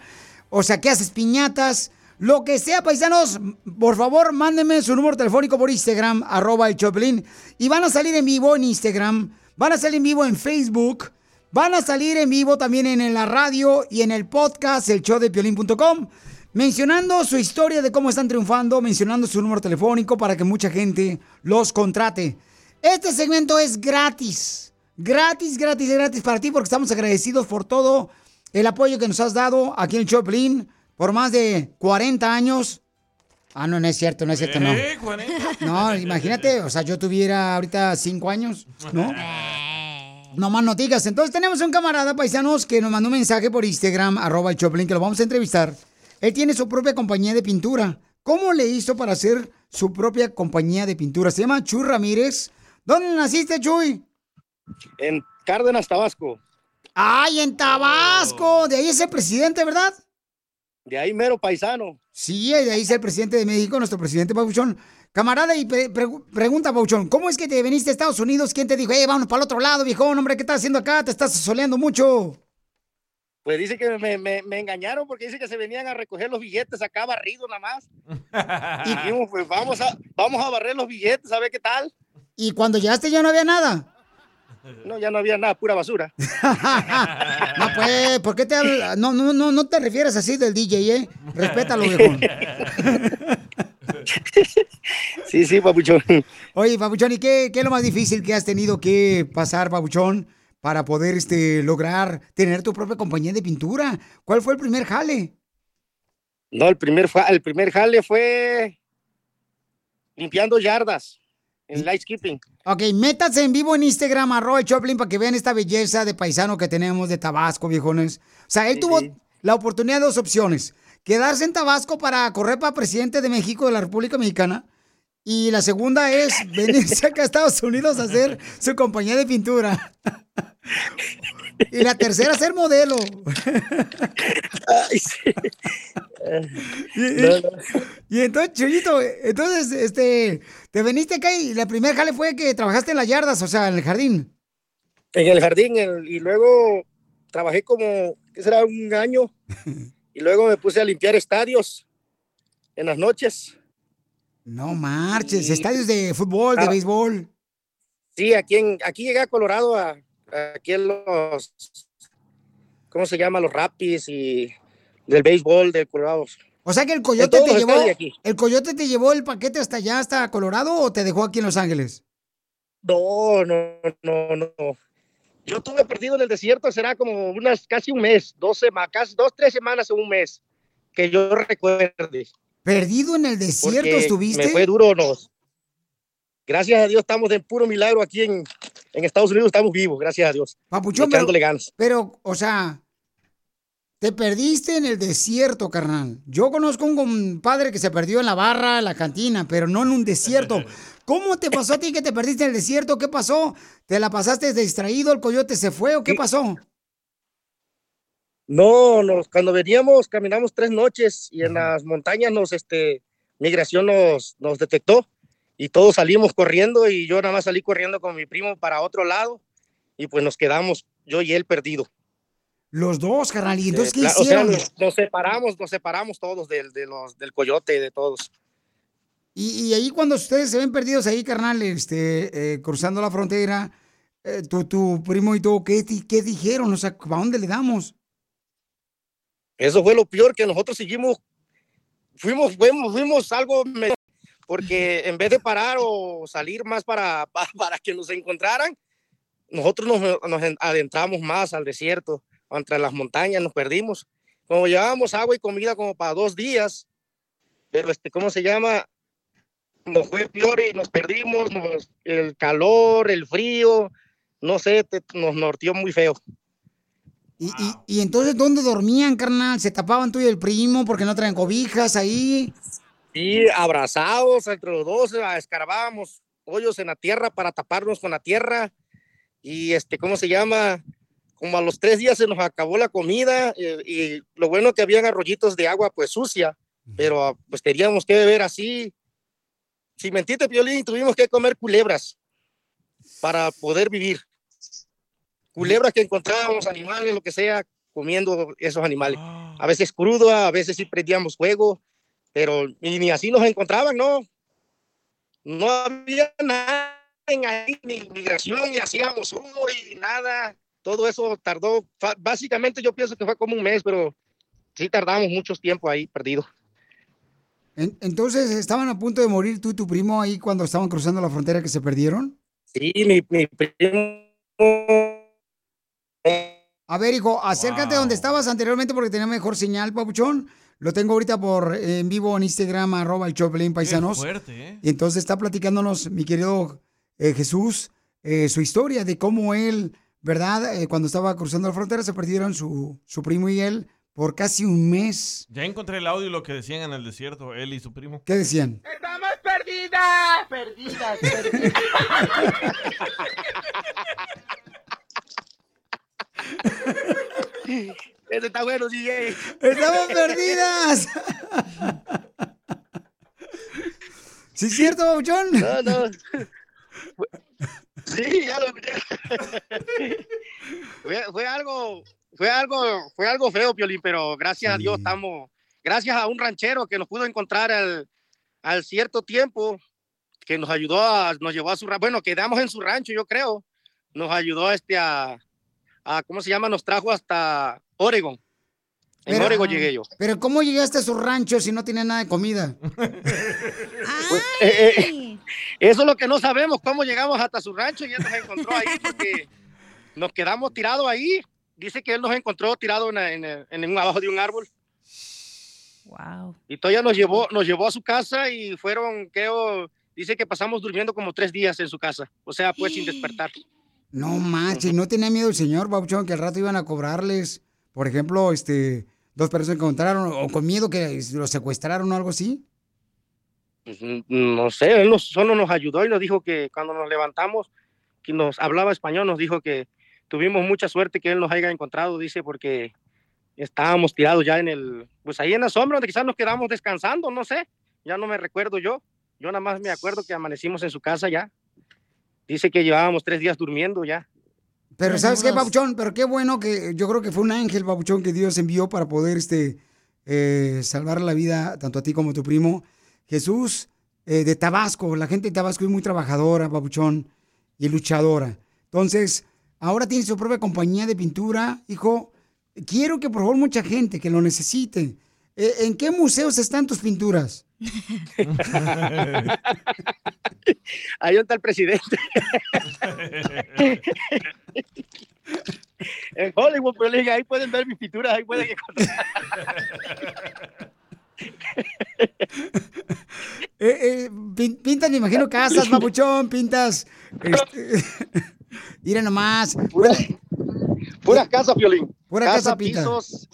o sea, que haces piñatas. Lo que sea, paisanos, por favor, mándenme su número telefónico por Instagram, arroba el Choplin. Y van a salir en vivo en Instagram, van a salir en vivo en Facebook, van a salir en vivo también en la radio y en el podcast, el show de mencionando su historia de cómo están triunfando, mencionando su número telefónico para que mucha gente los contrate. Este segmento es gratis. Gratis, gratis, gratis para ti porque estamos agradecidos por todo el apoyo que nos has dado aquí en Choplin por más de 40 años. Ah, no, no es cierto, no es cierto, no. ¿Eh? 40. No, imagínate, o sea, yo tuviera ahorita 5 años, ¿no? No más no digas. Entonces tenemos un camarada paisanos que nos mandó un mensaje por Instagram, arroba el Choplin, que lo vamos a entrevistar. Él tiene su propia compañía de pintura. ¿Cómo le hizo para hacer su propia compañía de pintura? Se llama Chuy Ramírez. ¿Dónde naciste, Chuy? En Cárdenas, Tabasco. ¡Ay, en Tabasco! De ahí es el presidente, ¿verdad? De ahí mero paisano. Sí, de ahí es el presidente de México, nuestro presidente Pauchón. Camarada, y pre- pre- pregunta, Pauchón, ¿cómo es que te viniste a Estados Unidos? ¿Quién te dijo, eh, vámonos para el otro lado, viejón, hombre, ¿qué estás haciendo acá? Te estás soleando mucho. Pues dice que me, me- me engañaron porque dice que se venían a recoger los billetes acá barrido nada más. Y dijimos, pues vamos a, vamos a barrer los billetes a ver qué tal. Y cuando llegaste ya no había nada. No, ya no había nada, pura basura. No, pues, ¿por qué te habla- No, no, no, no te refieres así del DJ, ¿eh? Respétalo, viejón. Sí, sí, papuchón. Oye, Papuchón, ¿y qué, qué es lo más difícil que has tenido que pasar, Papuchón, para poder este, lograr tener tu propia compañía de pintura? ¿Cuál fue el primer jale? No, el primer, el primer jale fue limpiando yardas en lightkeeping. Ok, métanse en vivo en Instagram, arroba Choplin, para que vean esta belleza de paisano que tenemos de Tabasco, viejones. O sea, él tuvo la oportunidad de dos opciones. Quedarse en Tabasco para correr para presidente de México, de la República Mexicana. Y la segunda es venirse acá a Estados Unidos a hacer su compañía de pintura. Y la tercera, ser modelo. Ay, sí. Y, y entonces, Chuyito, entonces, este, te viniste acá y la primera jale fue que trabajaste en las yardas, o sea, en el jardín. En el jardín el- y luego trabajé como, ¿qué será? Un año. Y luego me puse a limpiar estadios en las noches. No marches, estadios de fútbol, de Ah. béisbol. Sí, aquí, en, aquí llegué a Colorado, a, a- aquí en los, ¿cómo se llama? Los Rapids y del béisbol de Colorado. O sea que el coyote te llevó, aquí. el coyote te llevó el paquete hasta allá, hasta Colorado, o te dejó aquí en Los Ángeles. No, no, no, no. Yo estuve perdido en el desierto, será como unas casi un mes, dos semanas, casi dos, tres semanas o un mes, que yo recuerde. Perdido en el desierto porque estuviste. Me fue duro, nos. Gracias a Dios estamos de puro milagro aquí en, en Estados Unidos, estamos vivos, gracias a Dios. Papuchón, pero, ganas. pero, o sea, te perdiste en el desierto, carnal. Yo conozco un compadre que se perdió en la barra, en la cantina, pero no en un desierto. ¿Cómo te pasó a ti que te perdiste en el desierto? ¿Qué pasó? ¿Te la pasaste distraído? ¿El coyote se fue o qué pasó? No, nos, cuando veníamos, caminamos tres noches y en las montañas nos, este, migración nos, nos detectó y todos salimos corriendo y yo nada más salí corriendo con mi primo para otro lado y pues nos quedamos, yo y él perdido. Los dos, carnal. ¿Y entonces Eh, qué pla- o sea, hicieron? nos, nos separamos, nos separamos todos del, de los, del coyote, de todos. Y, y ahí cuando ustedes se ven perdidos ahí, carnal, este, eh, cruzando la frontera, eh, tu, tu primo y tú, ¿qué, ¿qué dijeron? O sea, ¿para dónde le damos? Eso fue lo peor que nosotros seguimos, fuimos, fuimos, fuimos algo, porque en vez de parar o salir más para, pa- para, que nos encontraran, nosotros nos, nos adentramos más al desierto, entre las montañas, nos perdimos. Como llevábamos agua y comida como para dos días, pero este, ¿cómo se llama? Nos fue peor y nos perdimos, nos- el calor, el frío, no sé, te- nos norteó muy feo. Y, y- y entonces, ¿dónde dormían, carnal? ¿Se tapaban tú y el primo porque no traen cobijas ahí? Sí, abrazados entre los dos, ah, escarbábamos hoyos en la tierra para taparnos con la tierra. Y este, ¿cómo se llama? Como a los tres días se nos acabó la comida eh, y lo bueno que habían arroyitos de agua pues sucia, pero pues teníamos que beber así. Sin mentirte, Piolín, tuvimos que comer culebras para poder vivir. Culebras que encontrábamos, animales, lo que sea, comiendo esos animales. A veces crudo, a veces sí prendíamos fuego, pero y ni así nos encontraban, ¿no? No había nada en ahí, ni migración, ni hacíamos humo y nada. Todo eso tardó, básicamente yo pienso que fue como un mes, pero sí tardamos mucho tiempo ahí perdido. En- entonces, ¿estaban a punto de morir tú y tu primo ahí cuando estaban cruzando la frontera que se perdieron? Sí, mi, mi primo. A ver, hijo, acércate donde estabas anteriormente porque tenía mejor señal, papuchón. Lo tengo ahorita por eh, en vivo en Instagram, arroba el Choplin Paisanos. fuerte, ¿eh? Y entonces está platicándonos mi querido eh, Jesús eh, su historia de cómo él, ¿verdad? Eh, cuando estaba cruzando la frontera se perdieron su, su primo y él por casi un mes. Ya encontré el audio y lo que decían en el desierto, él y su primo. ¿Qué decían? ¡Estamos perdidas! Perdidas, perdidas. Ese está bueno, DJ. ¡Estamos perdidas! ¿Sí es cierto, papuchón? No, no. Sí, ya lo fue, fue algo, fue algo, fue algo feo, Piolín, pero gracias a Dios estamos, gracias a un ranchero que nos pudo encontrar al, al cierto tiempo, que nos ayudó, a, nos llevó a su rancho, bueno, quedamos en su rancho, yo creo, nos ayudó este a, a ¿cómo se llama? Nos trajo hasta Oregon. En Pero- Oregon llegué yo. Pero ¿cómo llegaste a su rancho si no tiene nada de comida? Pues, eh, eh, eso es lo que no sabemos, cómo llegamos hasta su rancho y él nos encontró ahí porque nos quedamos tirados ahí. Dice que él nos encontró tirado en, en- en un- abajo de un árbol. Wow. Y todavía nos llevó, nos llevó a su casa y fueron, creo, dice que pasamos durmiendo como tres días en su casa. O sea, pues sin despertar. No manches, no tenía miedo el señor, Papuchón, que al rato iban a cobrarles, por ejemplo, este, dos personas que encontraron, o con miedo que los secuestraron o algo así. Pues, mm, no sé, él nos- solo nos ayudó y nos dijo que cuando nos levantamos, que nos hablaba español, nos dijo que tuvimos mucha suerte que él nos haya encontrado, dice, porque estábamos tirados ya en el, pues ahí en la sombra, donde quizás nos quedamos descansando, no sé, ya no me recuerdo yo. Yo nada más me acuerdo que amanecimos en su casa ya. Dice que llevábamos tres días durmiendo ya. Pero ¿sabes qué, Babuchón? Pero qué bueno que yo creo que fue un ángel, Babuchón, que Dios envió para poder este, eh, salvar la vida tanto a ti como a tu primo. Jesús eh, de Tabasco, la gente de Tabasco es muy trabajadora, Babuchón, y luchadora. Entonces, ahora tiene su propia compañía de pintura, hijo. Quiero que por favor mucha gente que lo necesite. eh, ¿En qué museos están tus pinturas? Ahí está el presidente. en Hollywood, pero le dije, ahí pueden ver mis pinturas, ahí pueden encontrar. Eh, eh, pin- pintas, me imagino, casas, Babuchón, pintas. Este, mira nomás. Puras casas, Piolín. Pura casa pisos.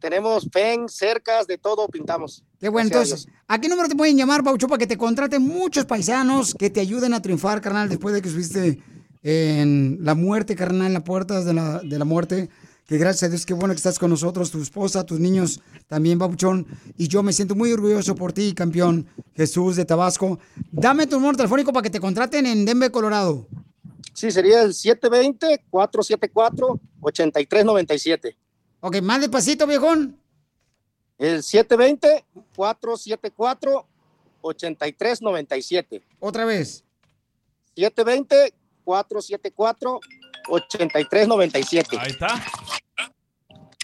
Tenemos fen, cercas, de todo pintamos. Qué bueno, Gracias a entonces, ¿a qué número te pueden llamar, Paucho, para que te contraten muchos paisanos que te ayuden a triunfar, carnal, después de que estuviste en la muerte, carnal, en las puertas de la, de la muerte? Que gracias a Dios, qué bueno que estás con nosotros, tu esposa, tus niños también, Babuchón. Y yo me siento muy orgulloso por ti, campeón Jesús de Tabasco. Dame tu número telefónico para que te contraten en Denver, Colorado. Sí, sería el 720-474-8397. Ok, más despacito, viejón. El 720-474-8397. Otra vez. 720-474-8397. Ahí está.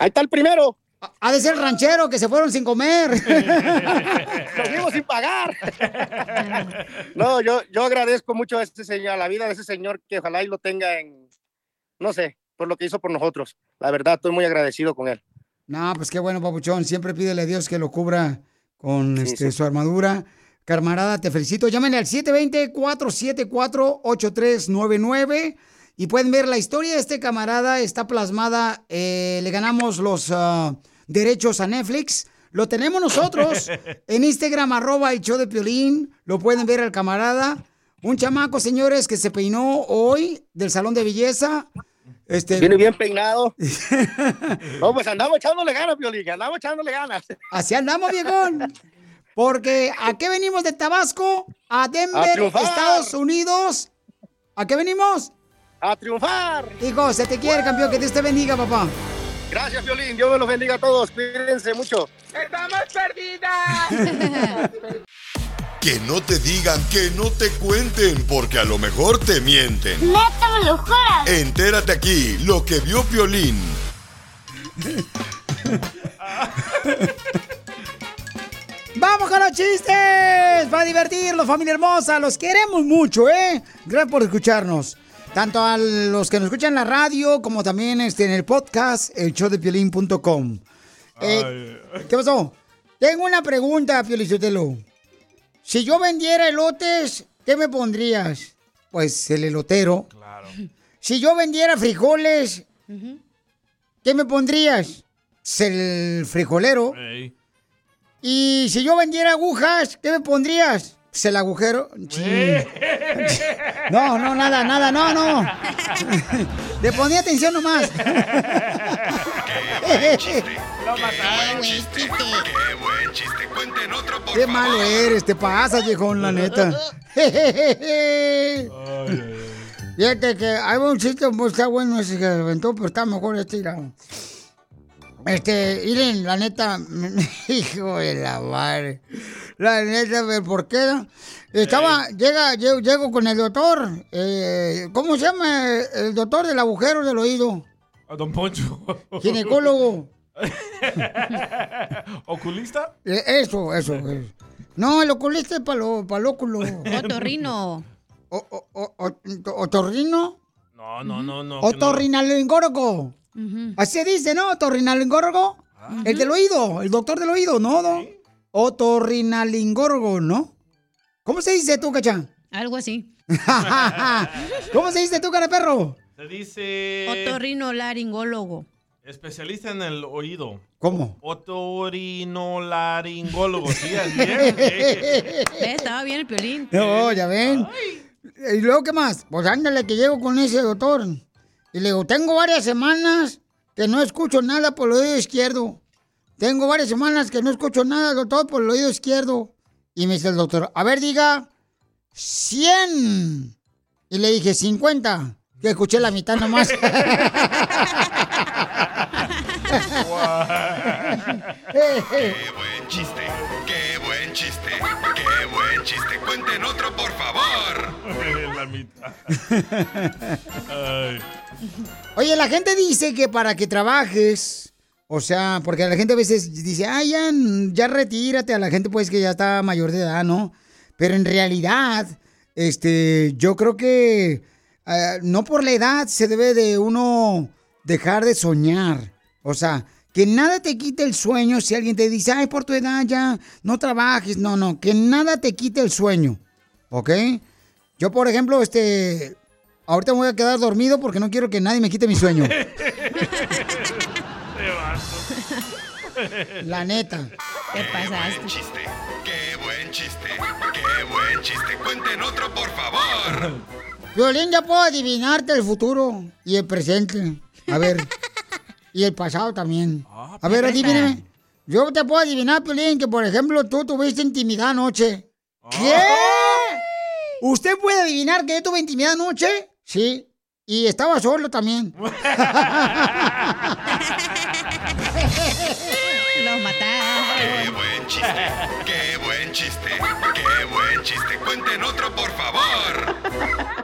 Ahí está el primero. Ha de ser el ranchero que se fueron sin comer. Nos fuimos sin pagar. No, yo, yo agradezco mucho a este señor, a la vida de ese señor, que ojalá y lo tenga en, no sé, por lo que hizo por nosotros. La verdad, estoy muy agradecido con él. No, pues qué bueno, Papuchón. Siempre pídele a Dios que lo cubra con este, su armadura. Camarada, te felicito. Llámenle al 720-474-8399 y pueden ver la historia de este camarada. Está plasmada. eh, le ganamos los ah, derechos a Netflix. Lo tenemos nosotros en Instagram, arroba el show de Piolín. Lo pueden ver al camarada. Un chamaco, señores, que se peinó hoy del salón de belleza. Este, Viene bien peinado. No, pues andamos echándole ganas, Piolín, andamos echándole ganas. Así andamos, viejón. Porque ¿a qué venimos de Tabasco? A Denver. Estados Unidos. ¿A qué venimos? A triunfar. Hijo, se te quiere, campeón. Que Dios te bendiga, papá. Gracias, Piolín. Dios me los bendiga a todos. Cuídense mucho. ¡Estamos perdidas! Que no te digan, que no te cuenten, porque a lo mejor te mienten. ¡Neta me lo juras! Entérate aquí, lo que vio Piolín. ¡Vamos con los chistes! Para divertirlos, familia hermosa. Los queremos mucho, ¿eh? Gracias por escucharnos. Tanto a los que nos escuchan en la radio como también este, en el podcast, el showdepiolín.com. Eh, ¿Qué pasó? Tengo una pregunta, Piolichotelo. Si yo vendiera elotes, ¿qué me pondrías? Pues el elotero. Claro. Si yo vendiera frijoles, ¿qué me pondrías? El frijolero. Y si yo vendiera agujas, ¿qué me pondrías? Pues el agujero. No, no, nada, nada, no, no. Le ponía atención nomás. Lo mataron. Qué buen chiste. Cuenten otro, por Qué malo eres, te pasas, viejón, la neta. Fíjate que hay un chiste, pues, está bueno ese que se aventó, pero está mejor este, mira. Este, miren, la neta, hijo de la madre. La neta, ¿por qué? Estaba, llega, llego, llego con el doctor, eh, ¿cómo se llama el doctor del agujero del oído? A Don Poncho. Ginecólogo. ¿Oculista? Eh, Eso, eso, eso. No, el oculista es para lo, para el óculo. Otorrino. O- o- ¿Otorrino? No, no, no, no. Otorrinolaringólogo. Así se dice, ¿no? Otorrinolaringólogo. El del oído, el doctor del oído, ¿no? no? Otorrinolaringólogo, ¿no? ¿Cómo se dice tú, cachán? Algo así. ¿Cómo se dice tú, cara perro? Se dice Otorrinolaringólogo. especialista en el oído. ¿Cómo? Otorinolaringólogo. Sí, así es. Ve, Estaba bien el piolín. No, ya ven. ¿Y luego qué más? Pues ándale, que llego con ese doctor. Y le digo, tengo varias semanas que no escucho nada por el oído izquierdo. Tengo varias semanas que no escucho nada, doctor, por el oído izquierdo. Y me dice el doctor, a ver, diga, 100. Y le dije, 50. Que escuché la mitad nomás. ¡Qué buen chiste! ¡Qué buen chiste! ¡Qué buen chiste! ¡Cuenten otro, por favor! La mitad. Ay. Oye, la gente dice que para que trabajes, o sea, porque la gente a veces dice, ah, ya, ya retírate, a la gente pues que ya está mayor de edad, ¿no? Pero en realidad, este, yo creo que eh, no por la edad se debe de uno dejar de soñar. O sea, que nada te quite el sueño si alguien te dice, ay, por tu edad ya no trabajes. No, no, que nada te quite el sueño. ¿Ok? Yo, por ejemplo, este, ahorita me voy a quedar dormido porque no quiero que nadie me quite mi sueño. La neta. ¿Qué ¡Qué buen chiste! ¡Qué buen chiste! ¡Qué buen chiste! ¡Cuenten otro, por favor! Violín, ya puedo adivinarte el futuro y el presente. A ver. y el pasado también. A ver, adivíname. Yo te puedo adivinar, Piolín, que por ejemplo tú tuviste intimidad anoche. ¿Qué? ¿Usted puede adivinar que yo tuve intimidad anoche? Sí. Y estaba solo también. Lo mataron. ¡Qué buen chiste! ¡Qué buen chiste! ¡Qué buen chiste! ¡Cuenten otro, por favor!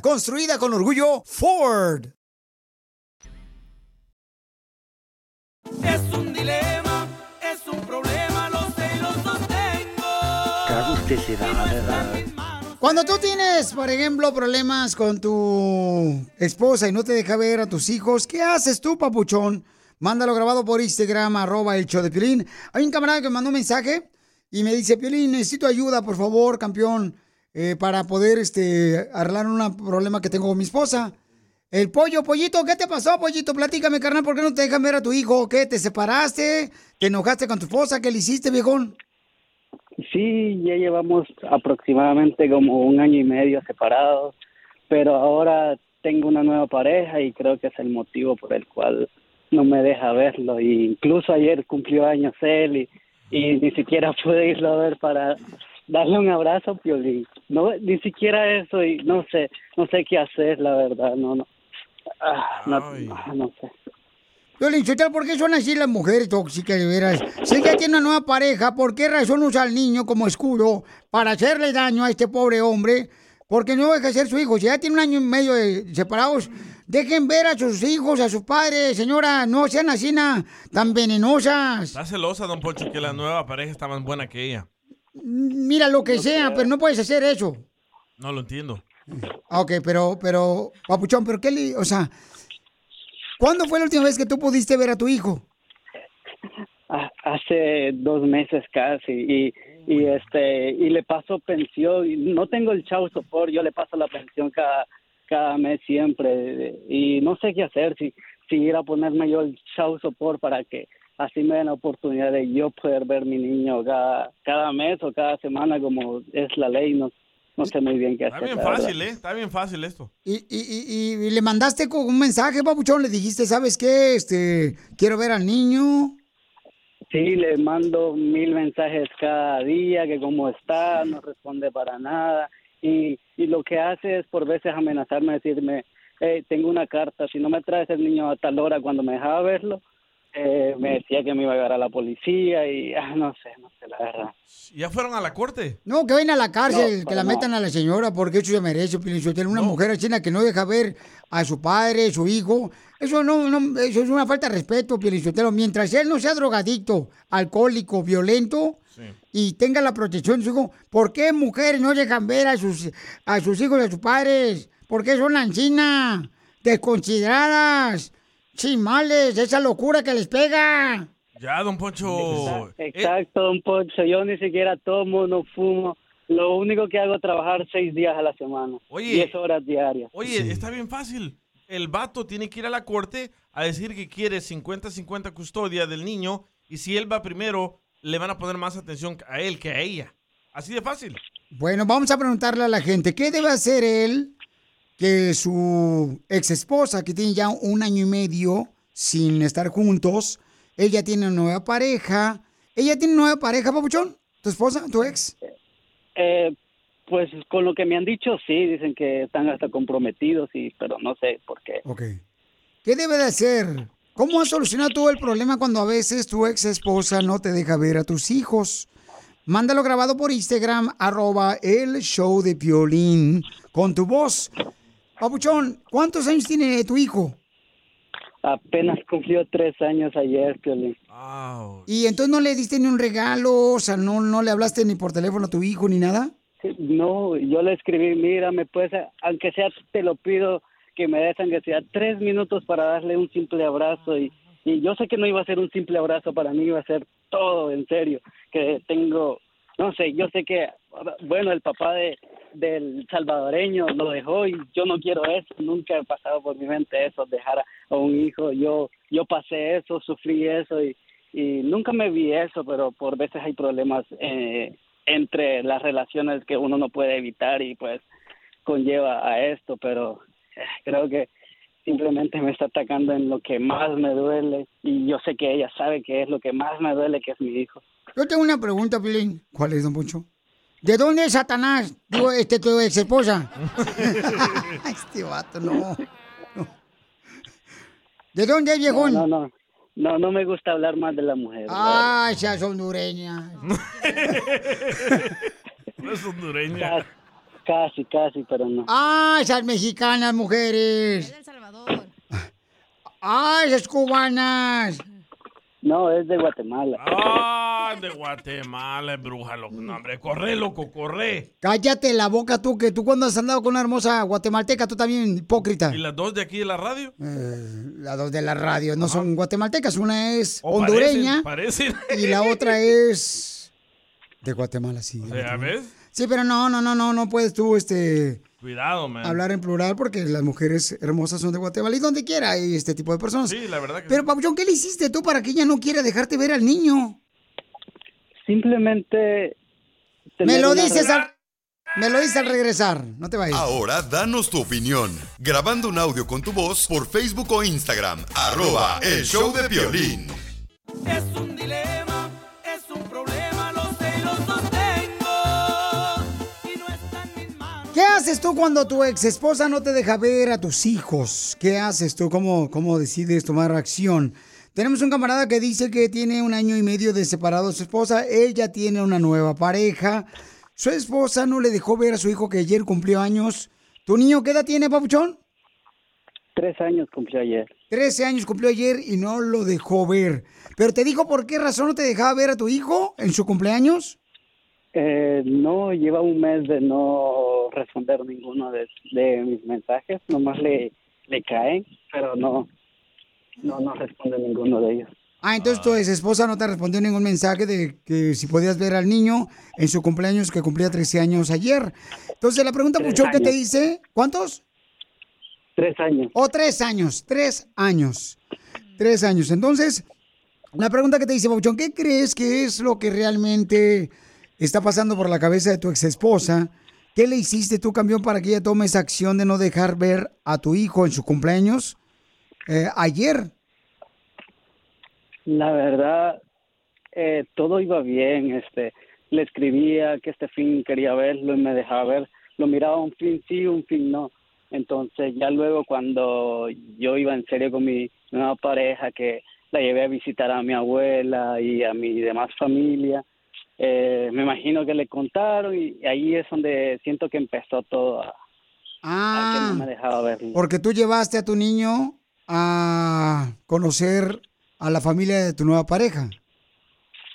Construida con orgullo Ford. Es un dilema, es un problema. Cuando tú tienes, por ejemplo, problemas con tu esposa y no te deja ver a tus hijos, ¿qué haces tú, papuchón? Mándalo grabado por Instagram, arroba el show de Piolín. Hay un camarada que me mandó un mensaje y me dice, Piolín, necesito ayuda, por favor, campeón, eh, para poder este, arreglar un problema que tengo con mi esposa. El pollo, pollito, ¿qué te pasó, pollito? Platícame, carnal, ¿por qué no te dejan ver a tu hijo? ¿Qué? ¿Te separaste? ¿Te enojaste con tu esposa? ¿Qué le hiciste, viejón? Sí, ya llevamos aproximadamente como un año y medio separados, pero ahora tengo una nueva pareja y creo que es el motivo por el cual no me deja verlo. Y incluso ayer cumplió años él y, y ni siquiera pude irlo a ver para darle un abrazo, Piolín. No, ni siquiera eso y no sé, no sé qué hacer, la verdad, no, no. Ah, no, no, no sé. Sotelo, ¿por qué son así las mujeres tóxicas, de veras? Si ella tiene una nueva pareja, ¿por qué razón usa al niño como escudo para hacerle daño a este pobre hombre? Porque no deja ser su hijo. Si ya tiene un año y medio de separados, dejen ver a sus hijos, a sus padres, señora. No sean así na- tan venenosas. Está celosa, don Poncho, que la nueva pareja está más buena que ella. Mira lo que sea, pero no puedes hacer eso. No lo entiendo. Ah, Ok, pero, pero, papuchón, pero qué le, o sea, ¿cuándo fue la última vez que tú pudiste ver a tu hijo? Hace dos meses casi y, y este y le paso pensión y no tengo el chau support yo le paso la pensión cada cada mes siempre y no sé qué hacer si si ir a ponerme yo el chau support para que así me den la oportunidad de yo poder ver mi niño cada cada mes o cada semana como es la ley no no sé muy bien qué Está hacer bien la verdad. fácil, ¿eh? Está bien fácil esto. Y, y, y, y le mandaste con un mensaje, papuchón, le dijiste, ¿sabes qué? Este, quiero ver al niño. Sí, le mando mil mensajes cada día, que cómo está, no responde para nada. Y, y lo que hace es por veces amenazarme, decirme, "Hey, tengo una carta, si no me traes el niño a tal hora cuando me dejaba verlo, eh, me decía que me iba a llevar a la policía y ah, no sé, no sé, la verdad. ¿Ya fueron a la corte? No, que vayan a la cárcel, No, que la no. metan a la señora, porque eso se merece. Una mujer china que no deja ver a su padre, su hijo. Eso no, no eso es una falta de respeto, Pielichotelo. Mientras él no sea drogadicto, alcohólico, violento, y tenga la protección de su hijo, ¿por qué mujeres no dejan ver a sus, a sus hijos y a sus padres? ¿Por qué son lancinas, desconsideradas, chimales, esa locura que les pega? Ya, don Poncho. Exacto, don Poncho, yo ni siquiera tomo, no fumo. Lo único que hago es trabajar seis días a la semana, Oye. diez horas diarias. Oye, está bien fácil. El vato tiene que ir a la corte a decir que quiere 50-50 custodia del niño y si él va primero, le van a poner más atención a él que a ella. Así de fácil. Bueno, vamos a preguntarle a la gente, ¿qué debe hacer él que su ex esposa, que tiene ya un año y medio sin estar juntos, ella tiene una nueva pareja? ¿Ella tiene una nueva pareja, papuchón? ¿Tu esposa, tu ex? Eh, pues con lo que me han dicho, sí, dicen que están hasta comprometidos, y, pero no sé por qué. Ok. ¿Qué debe de hacer? ¿Cómo has solucionado todo el problema cuando a veces tu ex esposa no te deja ver a tus hijos? Mándalo grabado por Instagram, arroba el show de Piolín, con tu voz. Papuchón, ¿cuántos años tiene tu hijo? Apenas cumplió tres años ayer, Piolín. Y entonces no le diste ni un regalo, o sea, no, no le hablaste ni por teléfono a tu hijo ni nada. No, yo le escribí, mira, me puedes, aunque sea, te lo pido, que me des aunque sea tres minutos para darle un simple abrazo y, y yo sé que no iba a ser un simple abrazo para mí, iba a ser todo en serio, que tengo, no sé, yo sé que, bueno, el papá de del salvadoreño lo dejó y yo no quiero eso, nunca he pasado por mi mente eso, dejar a, un hijo, yo yo pasé eso, sufrí eso y, y nunca me vi eso, pero por veces hay problemas eh, entre las relaciones que uno no puede evitar y pues conlleva a esto, pero eh, creo que simplemente me está atacando en lo que más me duele y yo sé que ella sabe que es lo que más me duele, que es mi hijo. Yo tengo una pregunta, Pilín. ¿Cuál es, don Poncho? ¿De dónde es Satanás? Digo, este, tu ex esposa. este vato, no. ¿De dónde es, viejón? No, no, no, no, no me gusta hablar más de la mujer. Ay, seas hondureña. No es hondureña. Casi, casi, pero no. Ay, esas mexicanas mujeres. Ay, esas cubanas. No, es de Guatemala. Ah, de Guatemala, bruja, loco. No, hombre, corre, loco, corre. Cállate la boca tú, que tú cuando has andado con una hermosa guatemalteca, tú también hipócrita. ¿Y las dos de aquí de la radio? Eh, las dos de la radio no son guatemaltecas, una es hondureña parecen, parecen. y la otra es de Guatemala, sí. de ¿Ya Guatemala. ves? Sí, pero no, no, no, no, no puedes tú este Cuidado, man. hablar en plural porque las mujeres hermosas son de Guatemala y donde quiera hay este tipo de personas. Sí, la verdad que Pero Papuchón, ¿qué le hiciste tú para que ella no quiera dejarte ver al niño? Simplemente... Me lo dices al, me lo dices al regresar, no te vayas. Ahora danos tu opinión. Grabando un audio con tu voz por Facebook o Instagram. Arroba el show de violín. Es un ¿Qué haces tú cuando tu ex esposa no te deja ver a tus hijos? ¿Qué haces tú? ¿Cómo, cómo decides tomar acción? Tenemos un camarada que dice que tiene un año y medio de separado de su esposa. Él ya tiene una nueva pareja. Su esposa no le dejó ver a su hijo que ayer cumplió años. ¿Tu niño qué edad tiene, papuchón? Tres años cumplió ayer. Trece años cumplió ayer y no lo dejó ver. ¿Pero te dijo por qué razón no te dejaba ver a tu hijo en su cumpleaños? Eh, no, lleva un mes de no responder ninguno de, de mis mensajes, nomás le, le caen, pero no, no, no responde ninguno de ellos. Ah, entonces tu ex esposa no te respondió ningún mensaje de que si podías ver al niño en su cumpleaños que cumplía 13 años ayer. Entonces la pregunta, Puchón, ¿qué te dice? ¿Cuántos? Tres años. O tres años, tres años. Tres años. Entonces, la pregunta que te dice, Papuchón, ¿qué crees que es lo que realmente está pasando por la cabeza de tu ex esposa? ¿Qué le hiciste tú, campeón, para que ella tome esa acción de no dejar ver a tu hijo en su cumpleaños eh, ayer? La verdad, eh, todo iba bien, este, le escribía que este fin quería verlo y me dejaba ver, lo miraba un fin sí, un fin no. Entonces ya luego cuando yo iba en serio con mi nueva pareja, que la llevé a visitar a mi abuela y a mi demás familia, eh, me imagino que le contaron y ahí es donde siento que empezó todo a, a Ah, que no me dejaba verlo. porque tú llevaste a tu niño a conocer a la familia de tu nueva pareja.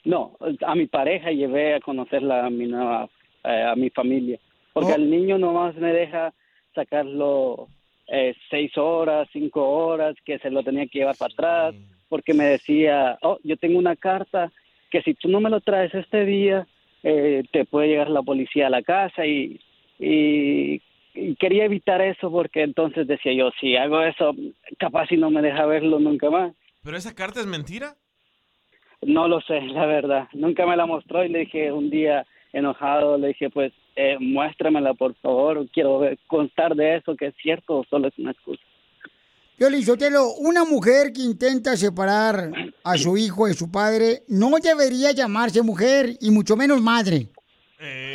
No, a mi pareja llevé a conocerla a mi nueva, eh, a mi familia, porque al niño nomás me deja sacarlo eh, seis horas, cinco horas, que se lo tenía que llevar para atrás, porque me decía, oh, yo tengo una carta que si tú no me lo traes este día, eh, te puede llegar la policía a la casa y, y, y quería evitar eso porque entonces decía yo, si hago eso, capaz si no me deja verlo nunca más. ¿Pero esa carta es mentira? No lo sé, la verdad. Nunca me la mostró y le dije un día enojado, le dije, pues, eh, muéstramela, por favor. Quiero ver, constar de eso, que es cierto o solo es una excusa. Piolín Sotelo, una mujer que intenta separar a su hijo de su padre no debería llamarse mujer y mucho menos madre.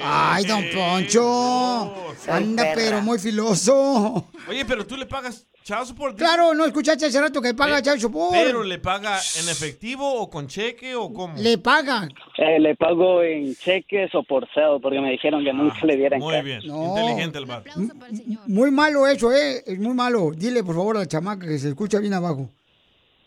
Ay, don Poncho. Anda, perra. pero muy filoso. Oye, pero tú le pagas child support. Claro, no escuchaste hace rato que paga child support. Pero le paga en efectivo o con cheque o cómo. Le paga. Eh, le pago en cheques o por cel, porque me dijeron que nunca le dieran Muy cash. bien, No. inteligente el vato. Muy malo eso, ¿eh? Es muy malo. Dile, por favor, a la chamaca que se escucha bien abajo.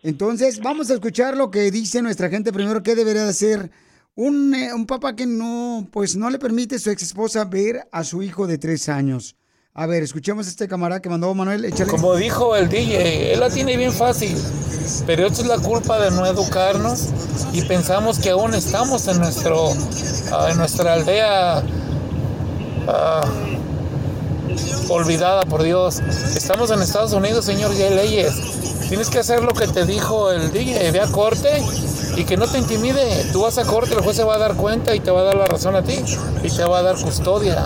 Entonces, vamos a escuchar lo que dice nuestra gente primero. ¿Qué debería de hacer un, eh, un papá que no, pues, no le permite a su ex esposa ver a su hijo de tres años? A ver, escuchemos a este camarada que mandó Manuel. Como dijo el DJ, él la tiene bien fácil, pero esto es la culpa de no educarnos y pensamos que aún estamos en nuestro, ah, en nuestra aldea ah, olvidada por Dios. Estamos en Estados Unidos, señor, y hay leyes. Tienes que hacer lo que te dijo el DJ, ve a corte y que no te intimide. Tú vas a corte, el juez se va a dar cuenta y te va a dar la razón a ti y te va a dar custodia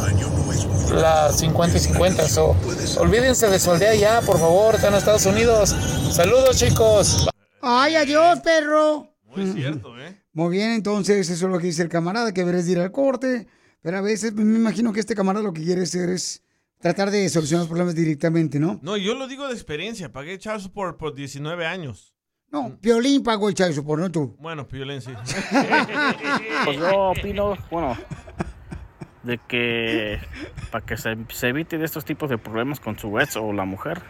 la 50 y 50. So, olvídense de su aldea ya, por favor, están en Estados Unidos. Saludos, chicos. ¡Ay, adiós, perro! Muy cierto, ¿eh? Muy bien, entonces eso es lo que dice el camarada, que deberes de ir al corte. Pero a veces pues, me imagino que este camarada lo que quiere hacer es tratar de solucionar los problemas directamente, ¿no? No, yo lo digo de experiencia. Pagué child support por 19 años. No, Piolín pagó el child support, no tú. Bueno, violencia. Pues yo opino, bueno, de que para que se, se evite de estos tipos de problemas con su ex o la mujer,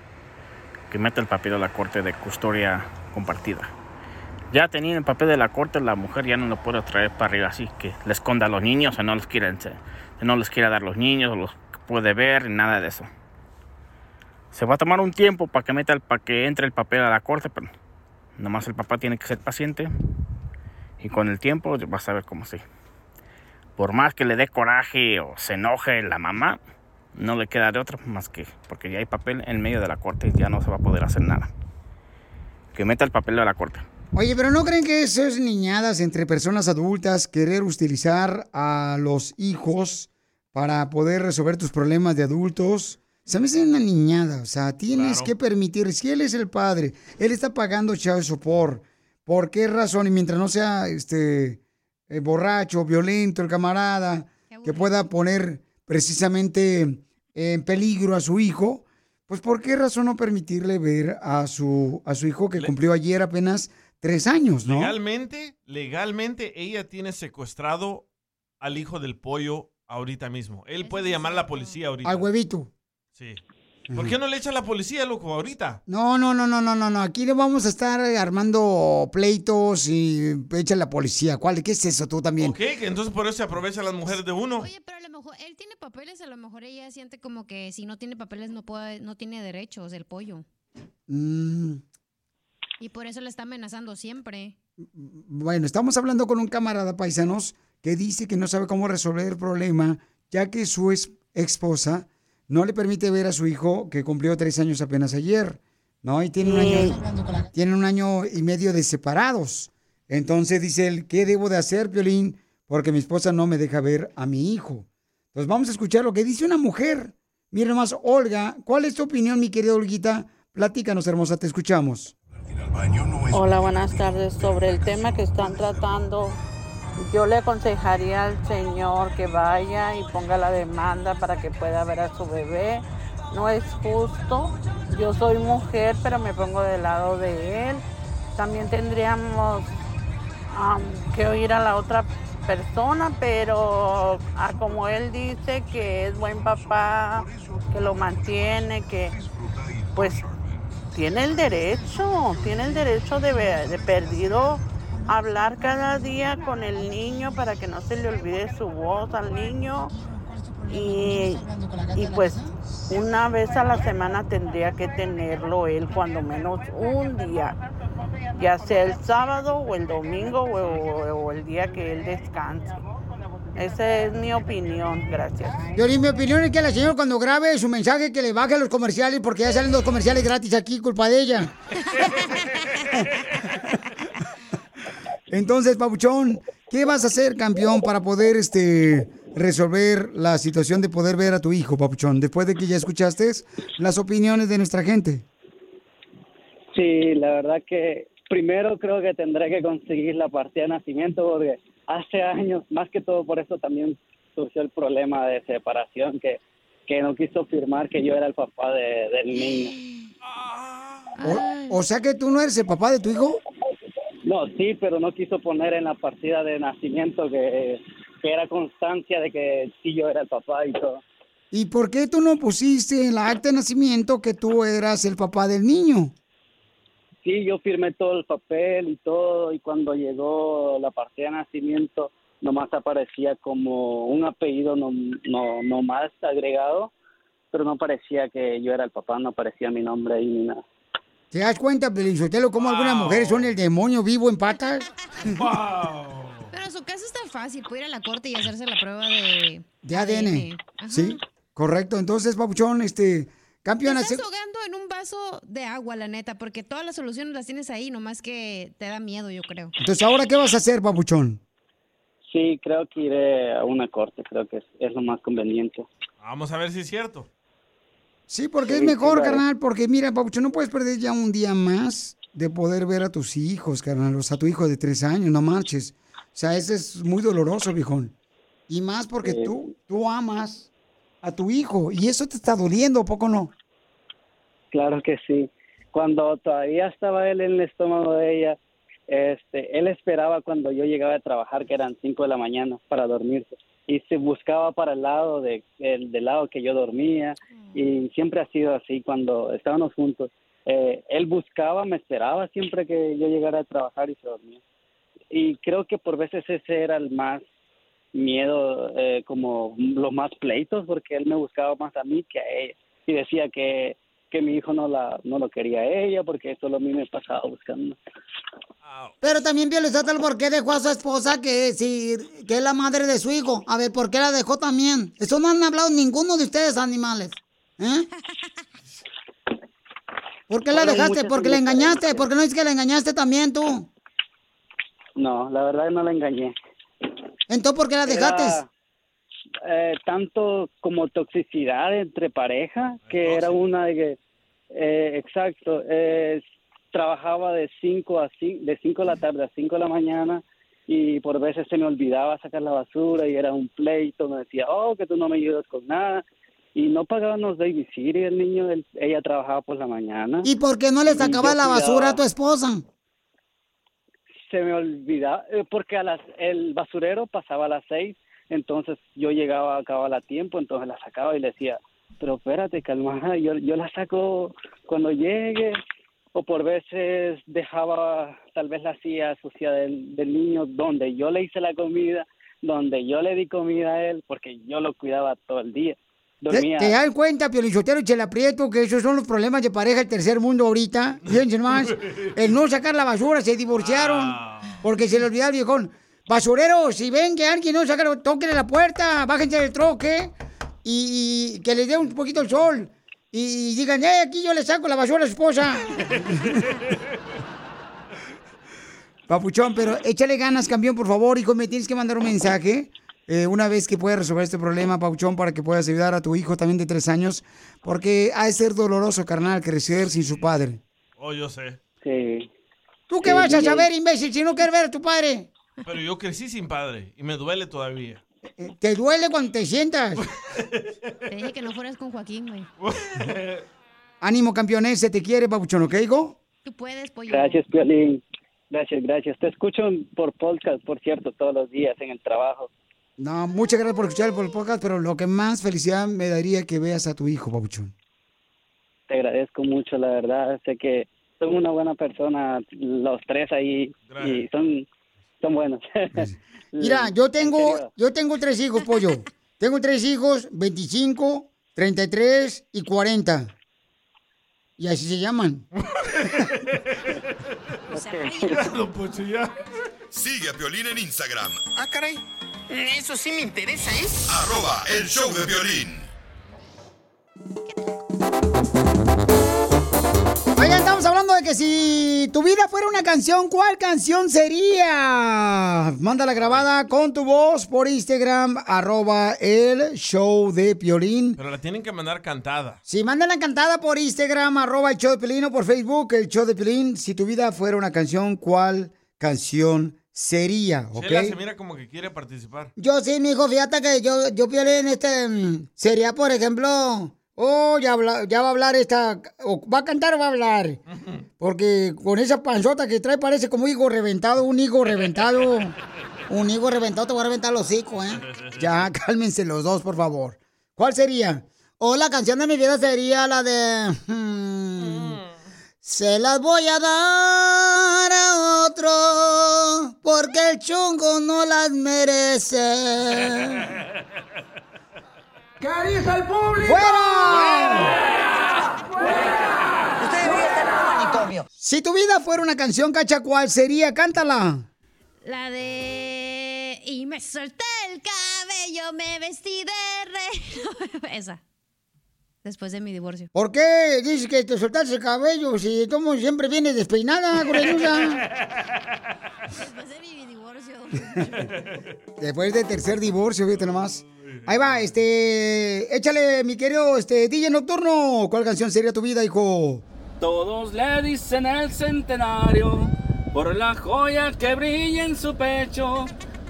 que meta el papel a la corte de custodia compartida. Ya teniendo el papel de la corte, la mujer ya no lo puede traer para arriba así, que le esconda a los niños o no les quiera, no les quiera dar los niños o los puede ver, nada de eso. Se va a tomar un tiempo para que meta el, para que entre el papel a la corte, pero nomás el papá tiene que ser paciente y con el tiempo vas a ver cómo sí. Por más que le dé coraje o se enoje la mamá, no le queda de otra más que porque ya hay papel en medio de la corte y ya no se va a poder hacer nada. Que meta el papel a la corte. Oye, pero ¿no creen que eso es niñadas entre personas adultas, querer utilizar a los hijos para poder resolver tus problemas de adultos? Se me hace una niñada, o sea, tienes que permitir, si él es el padre, él está pagando child support, ¿por qué razón? Y mientras no sea este eh, borracho, violento, el camarada, que pueda poner precisamente en peligro a su hijo, pues ¿por qué razón no permitirle ver a su, a su hijo que cumplió ayer apenas tres años, ¿no? Legalmente, legalmente, ella tiene secuestrado al hijo del pollo ahorita mismo. Él puede llamar a la policía ahorita. Al huevito. Sí. ¿Por qué no le echa a la policía, loco, ahorita? No, no, no, no, no, no, no. Aquí no vamos a estar armando pleitos y echa la policía. ¿Cuál? ¿Qué es eso tú también? Ok, que entonces por eso se aprovechan las mujeres de uno. Oye, pero a lo mejor él tiene papeles, a lo mejor ella siente como que si no tiene papeles no puede, no tiene derechos el pollo. Mm, Y por eso le está amenazando siempre. bueno, estamos hablando con un camarada paisanos que dice que no sabe cómo resolver el problema, ya que su ex esposa no le permite ver a su hijo que cumplió tres años apenas ayer, ¿no? Y tiene un año, tienen un año y medio de separados. Entonces dice él, ¿qué debo de hacer, Piolín? Porque mi esposa no me deja ver a mi hijo. Entonces vamos a escuchar lo que dice una mujer. Mira nomás, Olga, ¿cuál es tu opinión, mi querida Olguita? Platícanos, hermosa, te escuchamos. Hola, buenas tardes. Sobre el tema que están tratando, yo le aconsejaría al señor que vaya y ponga la demanda para que pueda ver a su bebé. No es justo. Yo soy mujer, pero me pongo del lado de él. También tendríamos am, que oír a la otra persona, pero ah, como él dice que es buen papá, que lo mantiene, que pues tiene el derecho, tiene el derecho de, de perdido hablar cada día con el niño para que no se le olvide su voz al niño y, y pues una vez a la semana tendría que tenerlo él cuando menos un día, ya sea el sábado o el domingo o, o- o el día que él descanse. Esa es mi opinión, gracias. Piolín, mi opinión es que la señora cuando grabe su mensaje que le baje los comerciales porque ya salen dos comerciales gratis aquí, culpa de ella. Entonces, Pabuchón, ¿qué vas a hacer, campeón, para poder este resolver la situación de poder ver a tu hijo, Papuchón, después de que ya escuchaste las opiniones de nuestra gente? Sí, la verdad que primero creo que tendré que conseguir la partida de nacimiento porque hace años, más que todo por eso también surgió el problema de separación que, que no quiso firmar que yo era el papá de- del niño. O, o sea que tú no eres el papá de tu hijo. No, sí, pero no quiso poner en la partida de nacimiento que, que era constancia de que sí yo era el papá y todo. ¿Y por qué tú no pusiste en la acta de nacimiento que tú eras el papá del niño? Sí, yo firmé todo el papel y todo, y cuando llegó la partida de nacimiento, nomás aparecía como un apellido no, no, no más agregado, pero no parecía que yo era el papá, no aparecía mi nombre ahí ni nada. ¿Te das cuenta, Pelizotelo, cómo algunas mujeres son el demonio vivo en patas? Pero en su caso está fácil, puede ir a la corte y hacerse la prueba de, De ADN. Sí, correcto. Entonces, Papuchón, este, Te campeona. estás se- ahogando en un vaso de agua, la neta, porque todas las soluciones las tienes ahí, nomás que te da miedo, yo creo. Entonces, ¿ahora qué vas a hacer, Papuchón? Sí, creo que iré a una corte, creo que es, es lo más conveniente. Vamos a ver si es cierto. Sí, porque Sí, es mejor, claro. carnal, porque mira, Papuchón, no puedes perder ya un día más de poder ver a tus hijos, carnal, o sea, tu hijo de tres años, no marches. O sea, eso es muy doloroso, viejón. Y más porque Sí. tú, tú amas a tu hijo y eso te está doliendo, ¿a poco no? Claro que sí. Cuando todavía estaba él en el estómago de ella, este, él esperaba cuando yo llegaba a trabajar, que eran 5 de la mañana, para dormirse. Y se buscaba para el lado de, el, del lado que yo dormía. Y siempre ha sido así cuando estábamos juntos. Eh, él buscaba, me esperaba siempre que yo llegara a trabajar y se dormía. Y creo que por veces ese era el más miedo, eh, como los más pleitos, porque él me buscaba más a mí que a ella. Y decía que, que mi hijo no, la, no lo quería a ella, porque solo a mí me pasaba buscando. Pero también Piolizotelo, ¿por qué dejó a su esposa que, si, que es la madre de su hijo? A ver, ¿por qué la dejó también? Eso no han hablado ninguno de ustedes, animales. ¿Eh? ¿Por qué la dejaste? ¿Porque la engañaste? ¿Por qué no dices que la engañaste también tú? No, la verdad no la engañé. Entonces, ¿por qué la dejaste? Era, eh, tanto como toxicidad entre pareja, que era una de que, eh, exacto, eh, trabajaba de 5 a 5, de 5 de la tarde a 5 de la mañana y por veces se me olvidaba sacar la basura y era un pleito, me decía, oh, que tú no me ayudas con nada. Y no pagaban los babysitter, el niño, él- ella trabajaba por la mañana. ¿Y por qué no le Y yo sacabas la basura a tu esposa? se me olvidaba, eh, porque a las, el basurero pasaba a las seis, entonces yo llegaba a acabar a tiempo, entonces la sacaba y le decía, pero espérate, calma, yo, yo la saco cuando llegue, o por veces dejaba tal vez la silla sucia del, del niño donde yo le hice la comida, donde yo le di comida a él, porque yo lo cuidaba todo el día. ¿Te, Dormía. te das cuenta, Piolichotero y Chela Prieto, que esos son los problemas de pareja del tercer mundo ahorita? Fíjense más, el no sacar la basura, se divorciaron porque se le olvidó al viejón. Basureros, si ven que alguien no saca, la- tóquenle la puerta, bájense del troque y, y que les dé un poquito el sol. Y, digan, eh, aquí yo le saco la basura a su esposa. Papuchón, pero échale ganas, campeón, por favor, hijo, me tienes que mandar un mensaje. eh, una vez que puedas resolver este problema, Papuchón, para que puedas ayudar a tu hijo también de tres años, porque ha de ser doloroso, carnal, crecer sin su padre. Oh, yo sé. Sí, ¿Tú qué Sí, vas a saber, imbécil, si no quieres ver a tu padre? Pero yo crecí sin padre y me duele todavía. Te duele cuando te sientas. Te dije que no fueras con Joaquín, güey. Ánimo, campeones, se te quiere, papuchón, ¿ok, hijo? Tú puedes, pollo. Gracias, Piolín. Gracias, gracias. Te escucho por podcast, por cierto, todos los días en el trabajo. No, muchas gracias por escuchar el podcast, pero lo que más felicidad me daría que veas a tu hijo, papuchón. Te agradezco mucho, la verdad. Sé que son una buena persona, los tres ahí, y son, son buenos. Mira, yo tengo, yo tengo tres hijos, pollo. Tengo tres hijos, 25, 33 y 40. Y así se llaman. Sigue a Piolín en Instagram, Ah, caray. Eso sí me interesa, ¿eh? arroba el show de violín. Oigan, estamos hablando de que si tu vida fuera una canción, ¿cuál canción sería? Mándala grabada con tu voz por Instagram, arroba el show de Piolín. Pero la tienen que mandar cantada. Si mandan la cantada por Instagram, arroba el show de Piolín o por Facebook, el show de Piolín. Si tu vida fuera una canción, ¿cuál canción sería? ¿Ok? Chela se mira como que quiere participar. Yo sí, mi hijo, fíjate que yo, yo Piolín, este, mm, sería, por ejemplo, oh, ya, habla- ya va a hablar esta, o va a cantar o va a hablar. Porque con esa panzota que trae parece como higo reventado, un higo reventado. Un higo reventado, te voy a reventar los hocico, ¿eh? Ya, cálmense los dos, por favor. ¿Cuál sería? O la canción de mi vida sería la de... hmm, Se las voy a dar a otro porque el chungo no las merece. ¿Qué dice el público? Si tu vida fuera una canción, cacha, ¿cuál sería? Cántala. La de... Y me solté el cabello, me vestí de rey. Esa. Después de mi divorcio. ¿Por qué dices que te soltaste el cabello si tú siempre vienes despeinada? Después de mi divorcio. Después del tercer divorcio, fíjate nomás. Ahí va, este... Échale, mi querido este, DJ Nocturno. ¿Cuál canción sería tu vida, hijo? Todos le dicen el centenario por la joya que brilla en su pecho.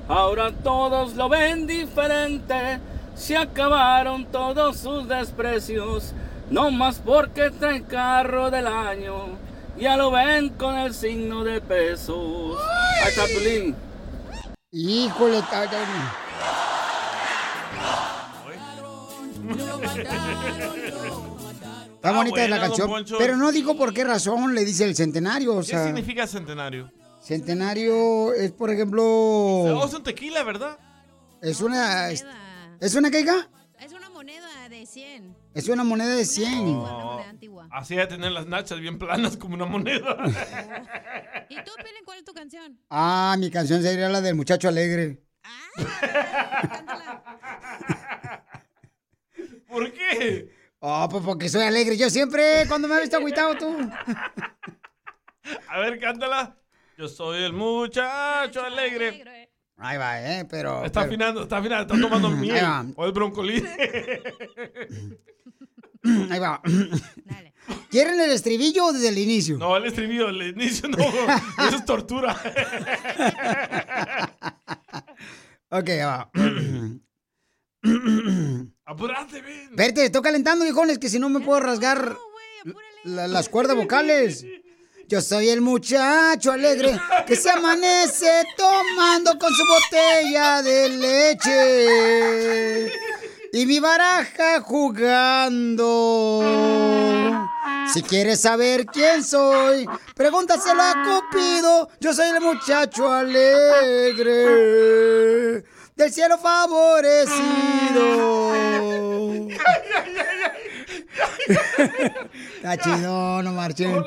Ahora todos lo ven diferente. Se acabaron todos sus desprecios. No más porque trae carro del año. Ya lo ven con el signo de pesos. Ahí está Piolín. Híjole, ta- ta- Está bonita buena, la canción, pero no digo por qué razón le dice el centenario, o ¿Qué significa centenario? centenario es, por ejemplo, Oh, es un tequila, ¿verdad? es una, es, ¿es una hija? Es una moneda de 100. Es una moneda de 100. Oh, así de tener las nachas bien planas como una moneda. ¿Y tú, Piolín, cuál es tu canción? Ah, mi canción sería la del muchacho alegre. ¿Por qué? Oh, pues porque soy alegre. Yo siempre, cuando me has visto agüitado tú. A ver, cántala. Yo soy el muchacho alegre. Ahí va, ¿eh? Pero... Está pero- afinando, está afinando, está tomando miel. Ahí va. O el broncolín. Ahí va. ¿Quieren el estribillo o desde el inicio? No, el estribillo, el inicio no. Eso es tortura. Ok, ahí va. Apurate, ven. Verte, estoy calentando, viejones, que si no me puedo rasgar la- las cuerdas vocales. Yo soy el muchacho alegre que se amanece tomando con su botella de leche y mi baraja jugando. Si quieres saber quién soy, pregúntaselo a Cupido. Yo soy el muchacho alegre del cielo favorecido. Está chido, no marchen.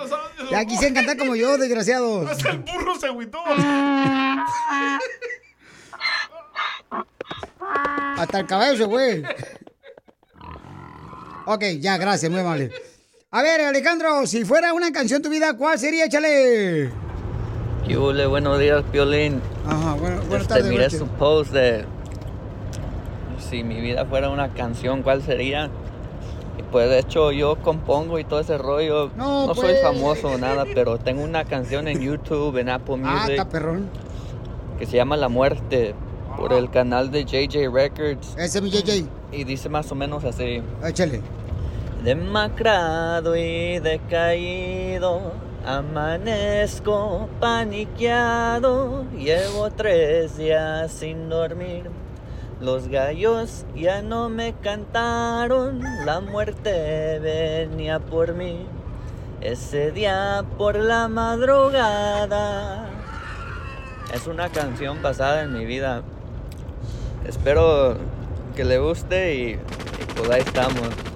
Ya quisieran cantar como yo, desgraciados. Hasta el burro se agüitó. Hasta el cabello, güey. Ok, ya, gracias, muy amable. A ver, Alejandro, si fuera una canción tu vida, ¿cuál sería? Échale. Yule, buenos días, Piolín. Ajá, bueno, buenas Este, tardes, miré su post de si mi vida fuera una canción, ¿cuál sería? Y pues de hecho yo compongo y todo ese rollo. No, No, soy pues. famoso o nada, pero tengo una canción en YouTube, en Apple Ah, Music, está perrón. que se llama La Muerte, por el canal de JJ Records. Ese es mi JJ. Y dice más o menos así. Échale. Demacrado y decaído, amanezco paniqueado, llevo tres días sin dormir. Los gallos ya no me cantaron, la muerte venía por mí. Ese día por la madrugada. Es una canción basada en mi vida. Espero que le guste y, y pues ahí estamos.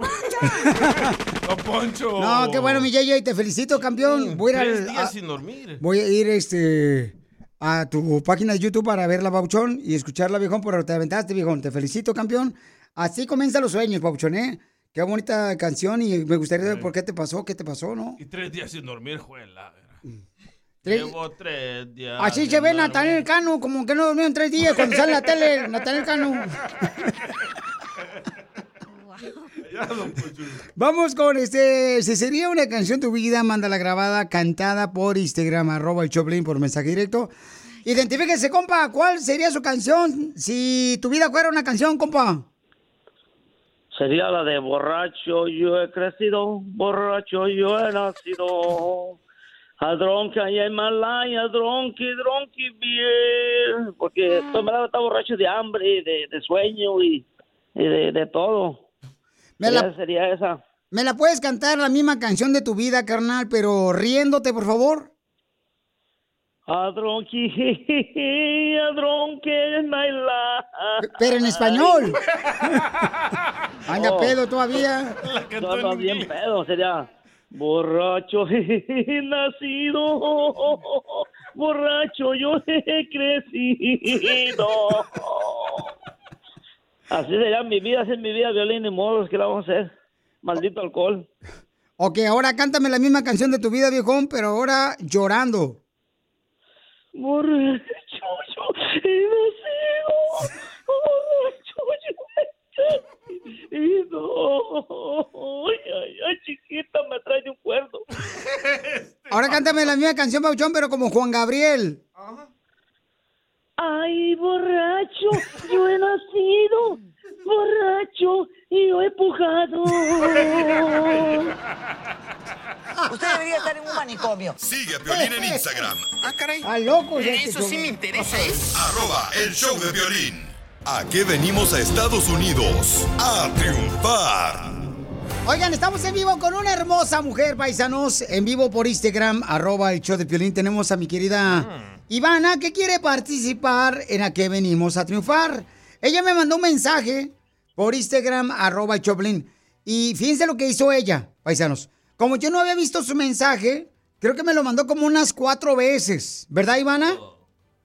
¡Don Poncho! No, qué bueno, mi JJ, te felicito, campeón. Voy a ir, Tres días a- sin dormir. voy a ir este, a tu página de YouTube para verla, Pauchón, y escucharla, viejón, pero te aventaste, viejón. Te felicito, campeón. Así comienzan los sueños, Pauchón, ¿eh? Qué bonita canción y me gustaría ver por qué te pasó, qué te pasó, ¿no? Y tres días sin dormir, juela. Tres- Llevo tres días. Así se ve. Natanel Cano, como que no durmió en tres días cuando sale la tele, Natanel Cano. Poncho. Vamos con este. Si sería una canción tu vida, mándala grabada, cantada por Instagram, arroba el Choplin por mensaje directo. Identifíquese, compa, ¿cuál sería su canción? Si tu vida fuera una canción, compa. Sería la de borracho yo he crecido, borracho yo he nacido. A dronque allá en Malaya, dronque, dronque bien. Porque todo el mundo está borracho de hambre, de, de sueño y, y de, de todo. Me la- Esa sería esa. ¿Me la puedes cantar la misma canción de tu vida, carnal, pero riéndote, por favor? A dronque, a dronque en my life. Pero en español. Anda Oh. pedo todavía. Bien pedo, sería borracho he nacido, borracho yo he crecido. Así sería mi vida, así es mi vida, violín y modos, ¿qué la vamos a hacer? Maldito alcohol. Ok, ahora cántame la misma canción de tu vida, viejón, pero ahora llorando. Borracho yo he nacido, borracho yo he. Ay, ay, ay, chiquita, me trae de un cuerdo. Ahora cántame la misma canción, Pauchón, pero como Juan Gabriel. Ay, borracho, yo he nacido, borracho y yo he pujado. Usted debería estar en un manicomio. Sigue a Piolín en Instagram. Ah, caray. Ah, loco, ya Eso sí me interesa, ¿eh? Arroba el show de violín. ¿A qué venimos a Estados Unidos? A triunfar. Oigan, estamos en vivo con una hermosa mujer, paisanos, en vivo por Instagram, arroba el show de Piolín. Tenemos a mi querida Ivana, que quiere participar en a qué venimos a triunfar. Ella me mandó un mensaje por Instagram, arroba Choplin. Y fíjense lo que hizo ella, paisanos. Como yo no había visto su mensaje, creo que me lo mandó como unas cuatro veces. ¿Verdad, Ivana?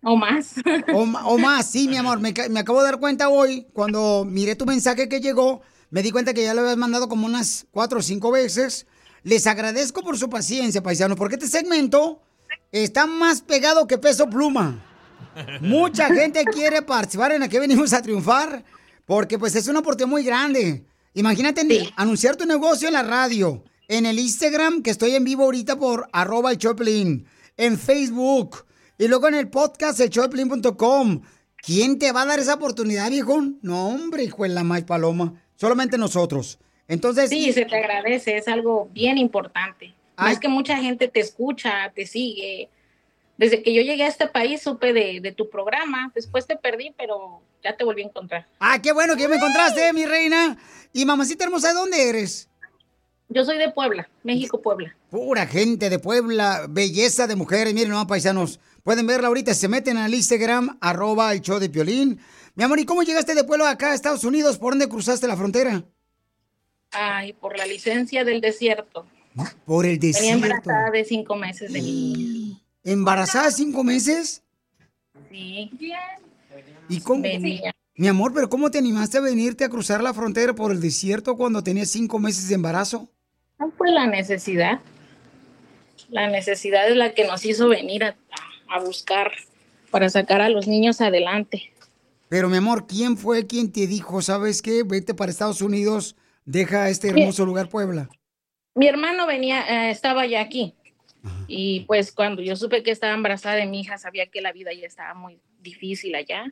O más. O, o más, sí, mi amor. Me, me acabo de dar cuenta hoy, cuando miré tu mensaje que llegó, me di cuenta que ya lo habías mandado como unas cuatro o cinco veces. Les agradezco por su paciencia, paisano, porque este segmento está más pegado que peso pluma. Mucha gente quiere participar en la que venimos a triunfar, porque pues es una oportunidad muy grande. Imagínate anunciar tu negocio en la radio, en el Instagram, que estoy en vivo ahorita por arroba el Choplin, en Facebook, y luego en el podcast, el showdepiolín.com. ¿Quién te va a dar esa oportunidad, viejo? No, hombre, hijo de la más paloma. Solamente nosotros. Entonces, Sí, se te agradece, es algo bien importante. Ay. Es que mucha gente te escucha, te sigue. Desde que yo llegué a este país supe de, de tu programa, después te perdí, pero ya te volví a encontrar. ah, qué bueno que ya me encontraste, mi reina. Y mamacita hermosa, ¿de dónde eres? Yo soy de Puebla, México, Puebla. Pura gente de Puebla, belleza de mujeres. Miren, no, paisanos, pueden verla ahorita. Se meten al Instagram, arroba el show de Piolín. Mi amor, ¿y cómo llegaste de Puebla acá a Estados Unidos? ¿Por dónde cruzaste la frontera? Ay, por la licencia del desierto. Por el desierto. embarazada de cinco meses de niña. ¿Embarazada cinco meses? Sí. ¿Y cómo? Venía. Mi amor, ¿pero cómo te animaste a venirte a cruzar la frontera por el desierto cuando tenías cinco meses de embarazo? No fue la necesidad. La necesidad es la que nos hizo venir a, a buscar para sacar a los niños adelante. Pero mi amor, ¿quién fue quien te dijo, sabes qué? Vete para Estados Unidos, deja este hermoso lugar Puebla? Mi hermano venía, eh, estaba ya aquí. Y pues cuando yo supe que estaba embarazada de mi hija, sabía que la vida ya estaba muy difícil allá.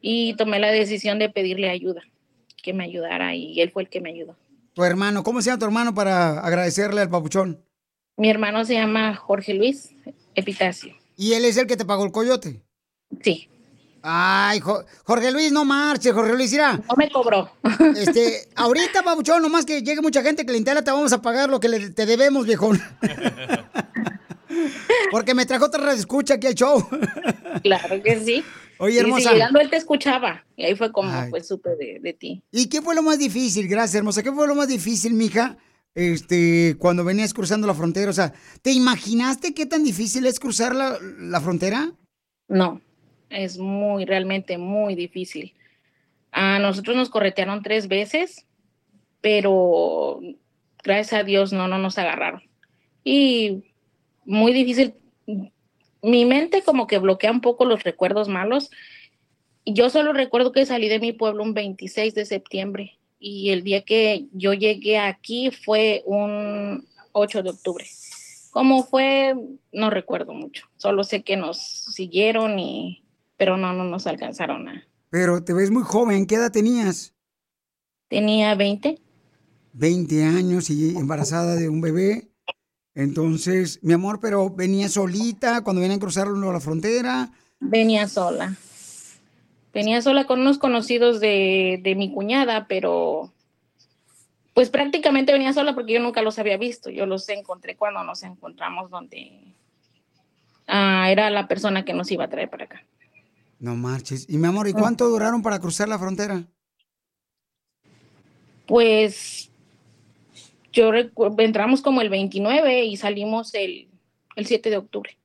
Y tomé la decisión de pedirle ayuda, que me ayudara. Y él fue el que me ayudó. Tu hermano, ¿cómo se llama tu hermano para agradecerle al papuchón? Mi hermano se llama Jorge Luis Epitacio. ¿Y él es el que te pagó el coyote? Sí. Ay, Jo- Jorge Luis, no marches, Jorge Luis, mira. No me cobró. Este, ahorita, papuchón, nomás que llegue mucha gente que le interesa, te vamos a pagar lo que le- te debemos, viejón. Porque me trajo otra escucha aquí al show. Claro que sí. Oye, Y si hermosa. llegando él te escuchaba. Y ahí fue como Ay. pues supe de, de ti. ¿Y qué fue lo más difícil? Gracias, hermosa. ¿Qué fue lo más difícil, mija? Este, cuando venías cruzando la frontera, o sea, ¿te imaginaste qué tan difícil es cruzar la, la frontera? No, es muy, realmente muy difícil. A nosotros nos corretearon tres veces, pero gracias a Dios no, no nos agarraron. Y muy difícil. Mi mente como que bloquea un poco los recuerdos malos. Yo solo recuerdo que salí de mi pueblo un 26 de septiembre y el día que yo llegué aquí fue un 8 de octubre. ¿Cómo fue? No recuerdo mucho. Solo sé que nos siguieron y pero no no nos alcanzaron a. Pero te ves muy joven, ¿qué edad tenías? Tenía 20. 20 años y embarazada de un bebé. Entonces, mi amor, pero venía solita cuando venían a cruzar la frontera. Venía sola. Venía sola con unos conocidos de, de mi cuñada, pero pues prácticamente venía sola porque yo nunca los había visto. Yo los encontré cuando nos encontramos donde ah, era la persona que nos iba a traer para acá. No marches. Y mi amor, ¿y cuánto duraron para cruzar la frontera? Pues yo entramos como el 29 y salimos el, el 7 de octubre.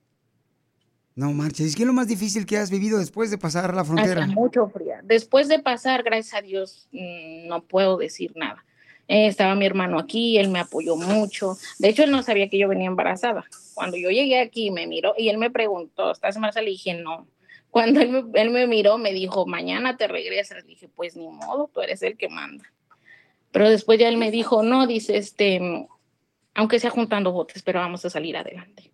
No marches. ¿Y qué es lo más difícil que has vivido después de pasar la frontera? Hacía mucho frío. Después de pasar, gracias a Dios, mm, no puedo decir nada. Eh, estaba mi hermano aquí, él me apoyó mucho. De hecho, él no sabía que yo venía embarazada. Cuando yo llegué aquí, me miró y él me preguntó, ¿estás embarazada? Le dije, no. Cuando él me, él me miró, me dijo, mañana te regresas. Le dije, pues ni modo, tú eres el que manda. Pero después ya él me dijo, no, dice, este, aunque sea juntando botes, pero vamos a salir adelante.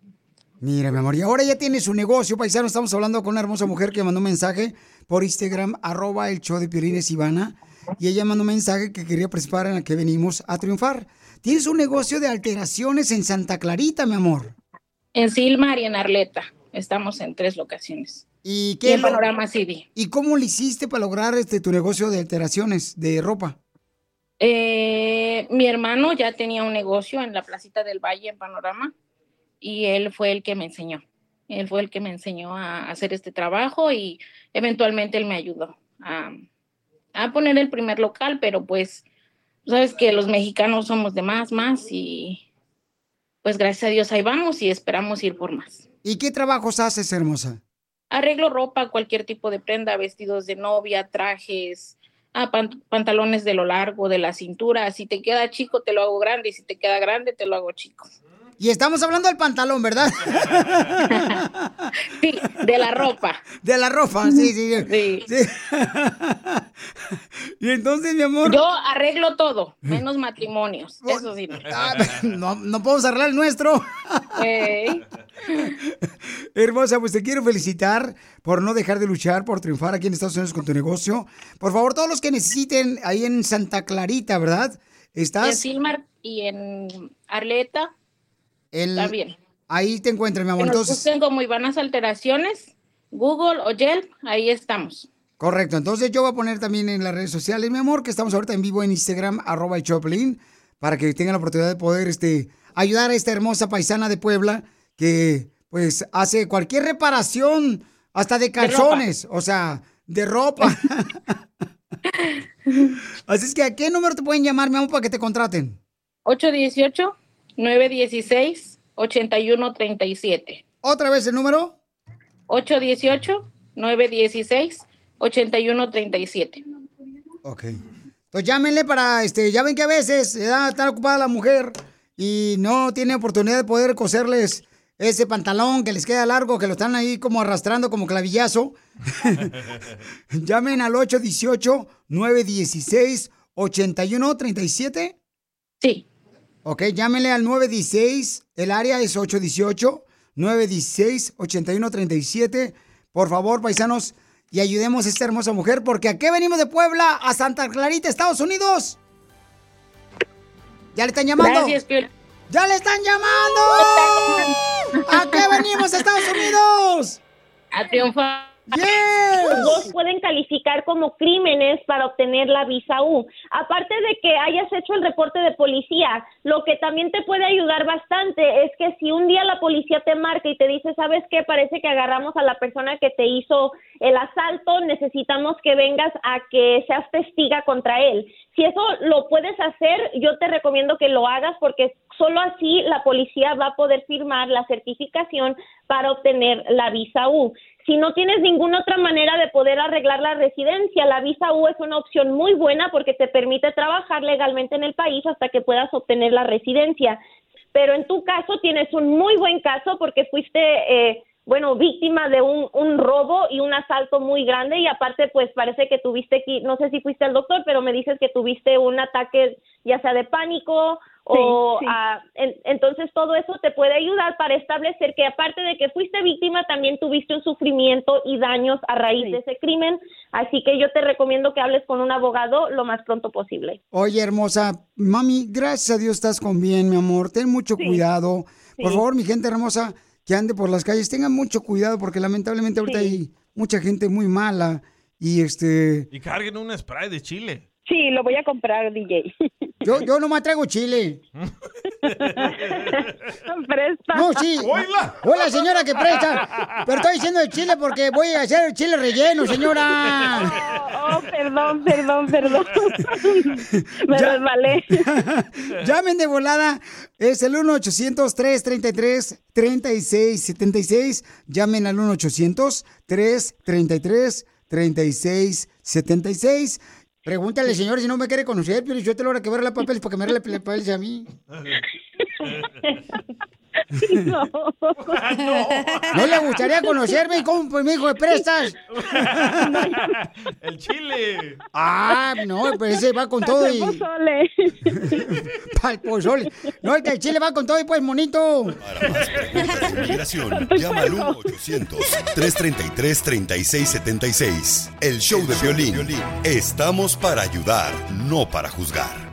Mira, mi amor, y ahora ya tiene su negocio, paisano. Estamos hablando con una hermosa mujer que mandó un mensaje por Instagram, arroba el show de Piolines Ivana. Y ella mandó un mensaje que quería participar en la que venimos a triunfar. Tienes un negocio de alteraciones en Santa Clarita, mi amor. En Silmar y en Arleta. Estamos en tres locaciones. ¿Y Y en Panorama City. ¿Y cómo le hiciste para lograr este tu negocio de alteraciones de ropa? Eh, mi hermano ya tenía un negocio en la placita del Valle en Panorama y él fue el que me enseñó. Él fue el que me enseñó a hacer este trabajo y eventualmente él me ayudó a, a poner el primer local, pero pues sabes que los mexicanos somos de más, más y pues gracias a Dios ahí vamos y esperamos ir por más. ¿Y qué trabajos haces, hermosa? Arreglo ropa, cualquier tipo de prenda, vestidos de novia, trajes, ah, pan- pantalones de lo largo, de la cintura. Si te queda chico, te lo hago grande. Si te queda grande, te lo hago chico. Y estamos hablando del pantalón, ¿verdad? Sí, de la ropa. De la ropa, sí, sí. Sí. y entonces, mi amor. Yo arreglo todo, menos matrimonios. Eso sí. no. No, no podemos arreglar el nuestro. Ey. Hermosa, pues te quiero felicitar por no dejar de luchar, por triunfar aquí en Estados Unidos con tu negocio. Por favor, todos los que necesiten ahí en Santa Clarita, ¿verdad? En Estás Silmar y en Arleta el- también. ahí te encuentras, mi Que amor. nos Entonces, como Ivanas Alteraciones, Google o Yelp, ahí estamos. correcto. Entonces yo voy a poner también en las redes sociales, mi amor, que estamos ahorita en vivo en Instagram, arroba el Choplin, para que tengan la oportunidad de poder este, ayudar a esta hermosa paisana de Puebla que pues hace cualquier reparación, hasta de calzones, o sea, de ropa. Así es que, ¿a qué número te pueden llamar, mi amor, para que te contraten? 818-916-8137. ¿Otra vez el número? 818-916-8137. Ok. Entonces llámenle para, este, ya ven que a veces está ocupada la mujer y no tiene oportunidad de poder coserles ese pantalón que les queda largo, que lo están ahí como arrastrando como clavillazo. Llamen al 818-916-8137. Sí. Ok, llámenle al 916, el área es 818-916-8137. Por favor, paisanos, y ayudemos a esta hermosa mujer, porque aquí venimos de Puebla a Santa Clarita, Estados Unidos. ¿Ya le están llamando? Gracias, Piolín. ¡Ya le están llamando! ¿A qué venimos a Estados Unidos? A triunfar. Dos pueden calificar como crímenes para obtener la visa U. Aparte de que hayas hecho el reporte de policía, lo que también te puede ayudar bastante es que si un día la policía te marca y te dice, ¿sabes qué? Parece que agarramos a la persona que te hizo el asalto, necesitamos que vengas a que seas testiga contra él. Si eso lo puedes hacer, yo te recomiendo que lo hagas porque solo así la policía va a poder firmar la certificación para obtener la visa U. Si no tienes ninguna otra manera de poder arreglar la residencia, la visa U es una opción muy buena porque te permite trabajar legalmente en el país hasta que puedas obtener la residencia. Pero en tu caso tienes un muy buen caso porque fuiste, eh, bueno, víctima de un, un robo y un asalto muy grande y aparte pues parece que tuviste no sé si fuiste al doctor, pero me dices que tuviste un ataque ya sea de pánico o sí. ah, en- entonces todo eso te puede ayudar para establecer que aparte de que fuiste víctima también tuviste un sufrimiento y daños a raíz de ese crimen así que yo te recomiendo que hables con un abogado lo más pronto posible Oye, hermosa, mami, gracias a Dios estás con bien, mi amor. Ten mucho cuidado. Por Sí. favor, mi gente hermosa que ande por las calles, tengan mucho cuidado porque lamentablemente ahorita hay mucha gente muy mala y este... Y carguen un spray de chile. Sí lo voy a comprar DJ Yo, yo nomás traigo chile. presta No, sí. Hola, señora que presta. Pero estoy diciendo el chile porque voy a hacer el chile relleno, señora. oh, perdón perdón perdón me Ya. resbalé Llamen de volada. Es el 1-800-333-3676. Llamen al 1-800-333-3676. Pregúntale, señor, si no me quiere conocer, pero yo te lo hora que ver la papeles para que me arregle los papeles a mí. no. ¿No le gustaría conocerme? ¿Cómo pues, me dijo de prestas? El chile. Ah, no, pero ese va con todo y... pozole. Para el pozole. No, el que el chile va con todo y pues, monito. Inmigración, llama al 1-800-333-3676. El show de violín. Estamos para ayudar, no para juzgar.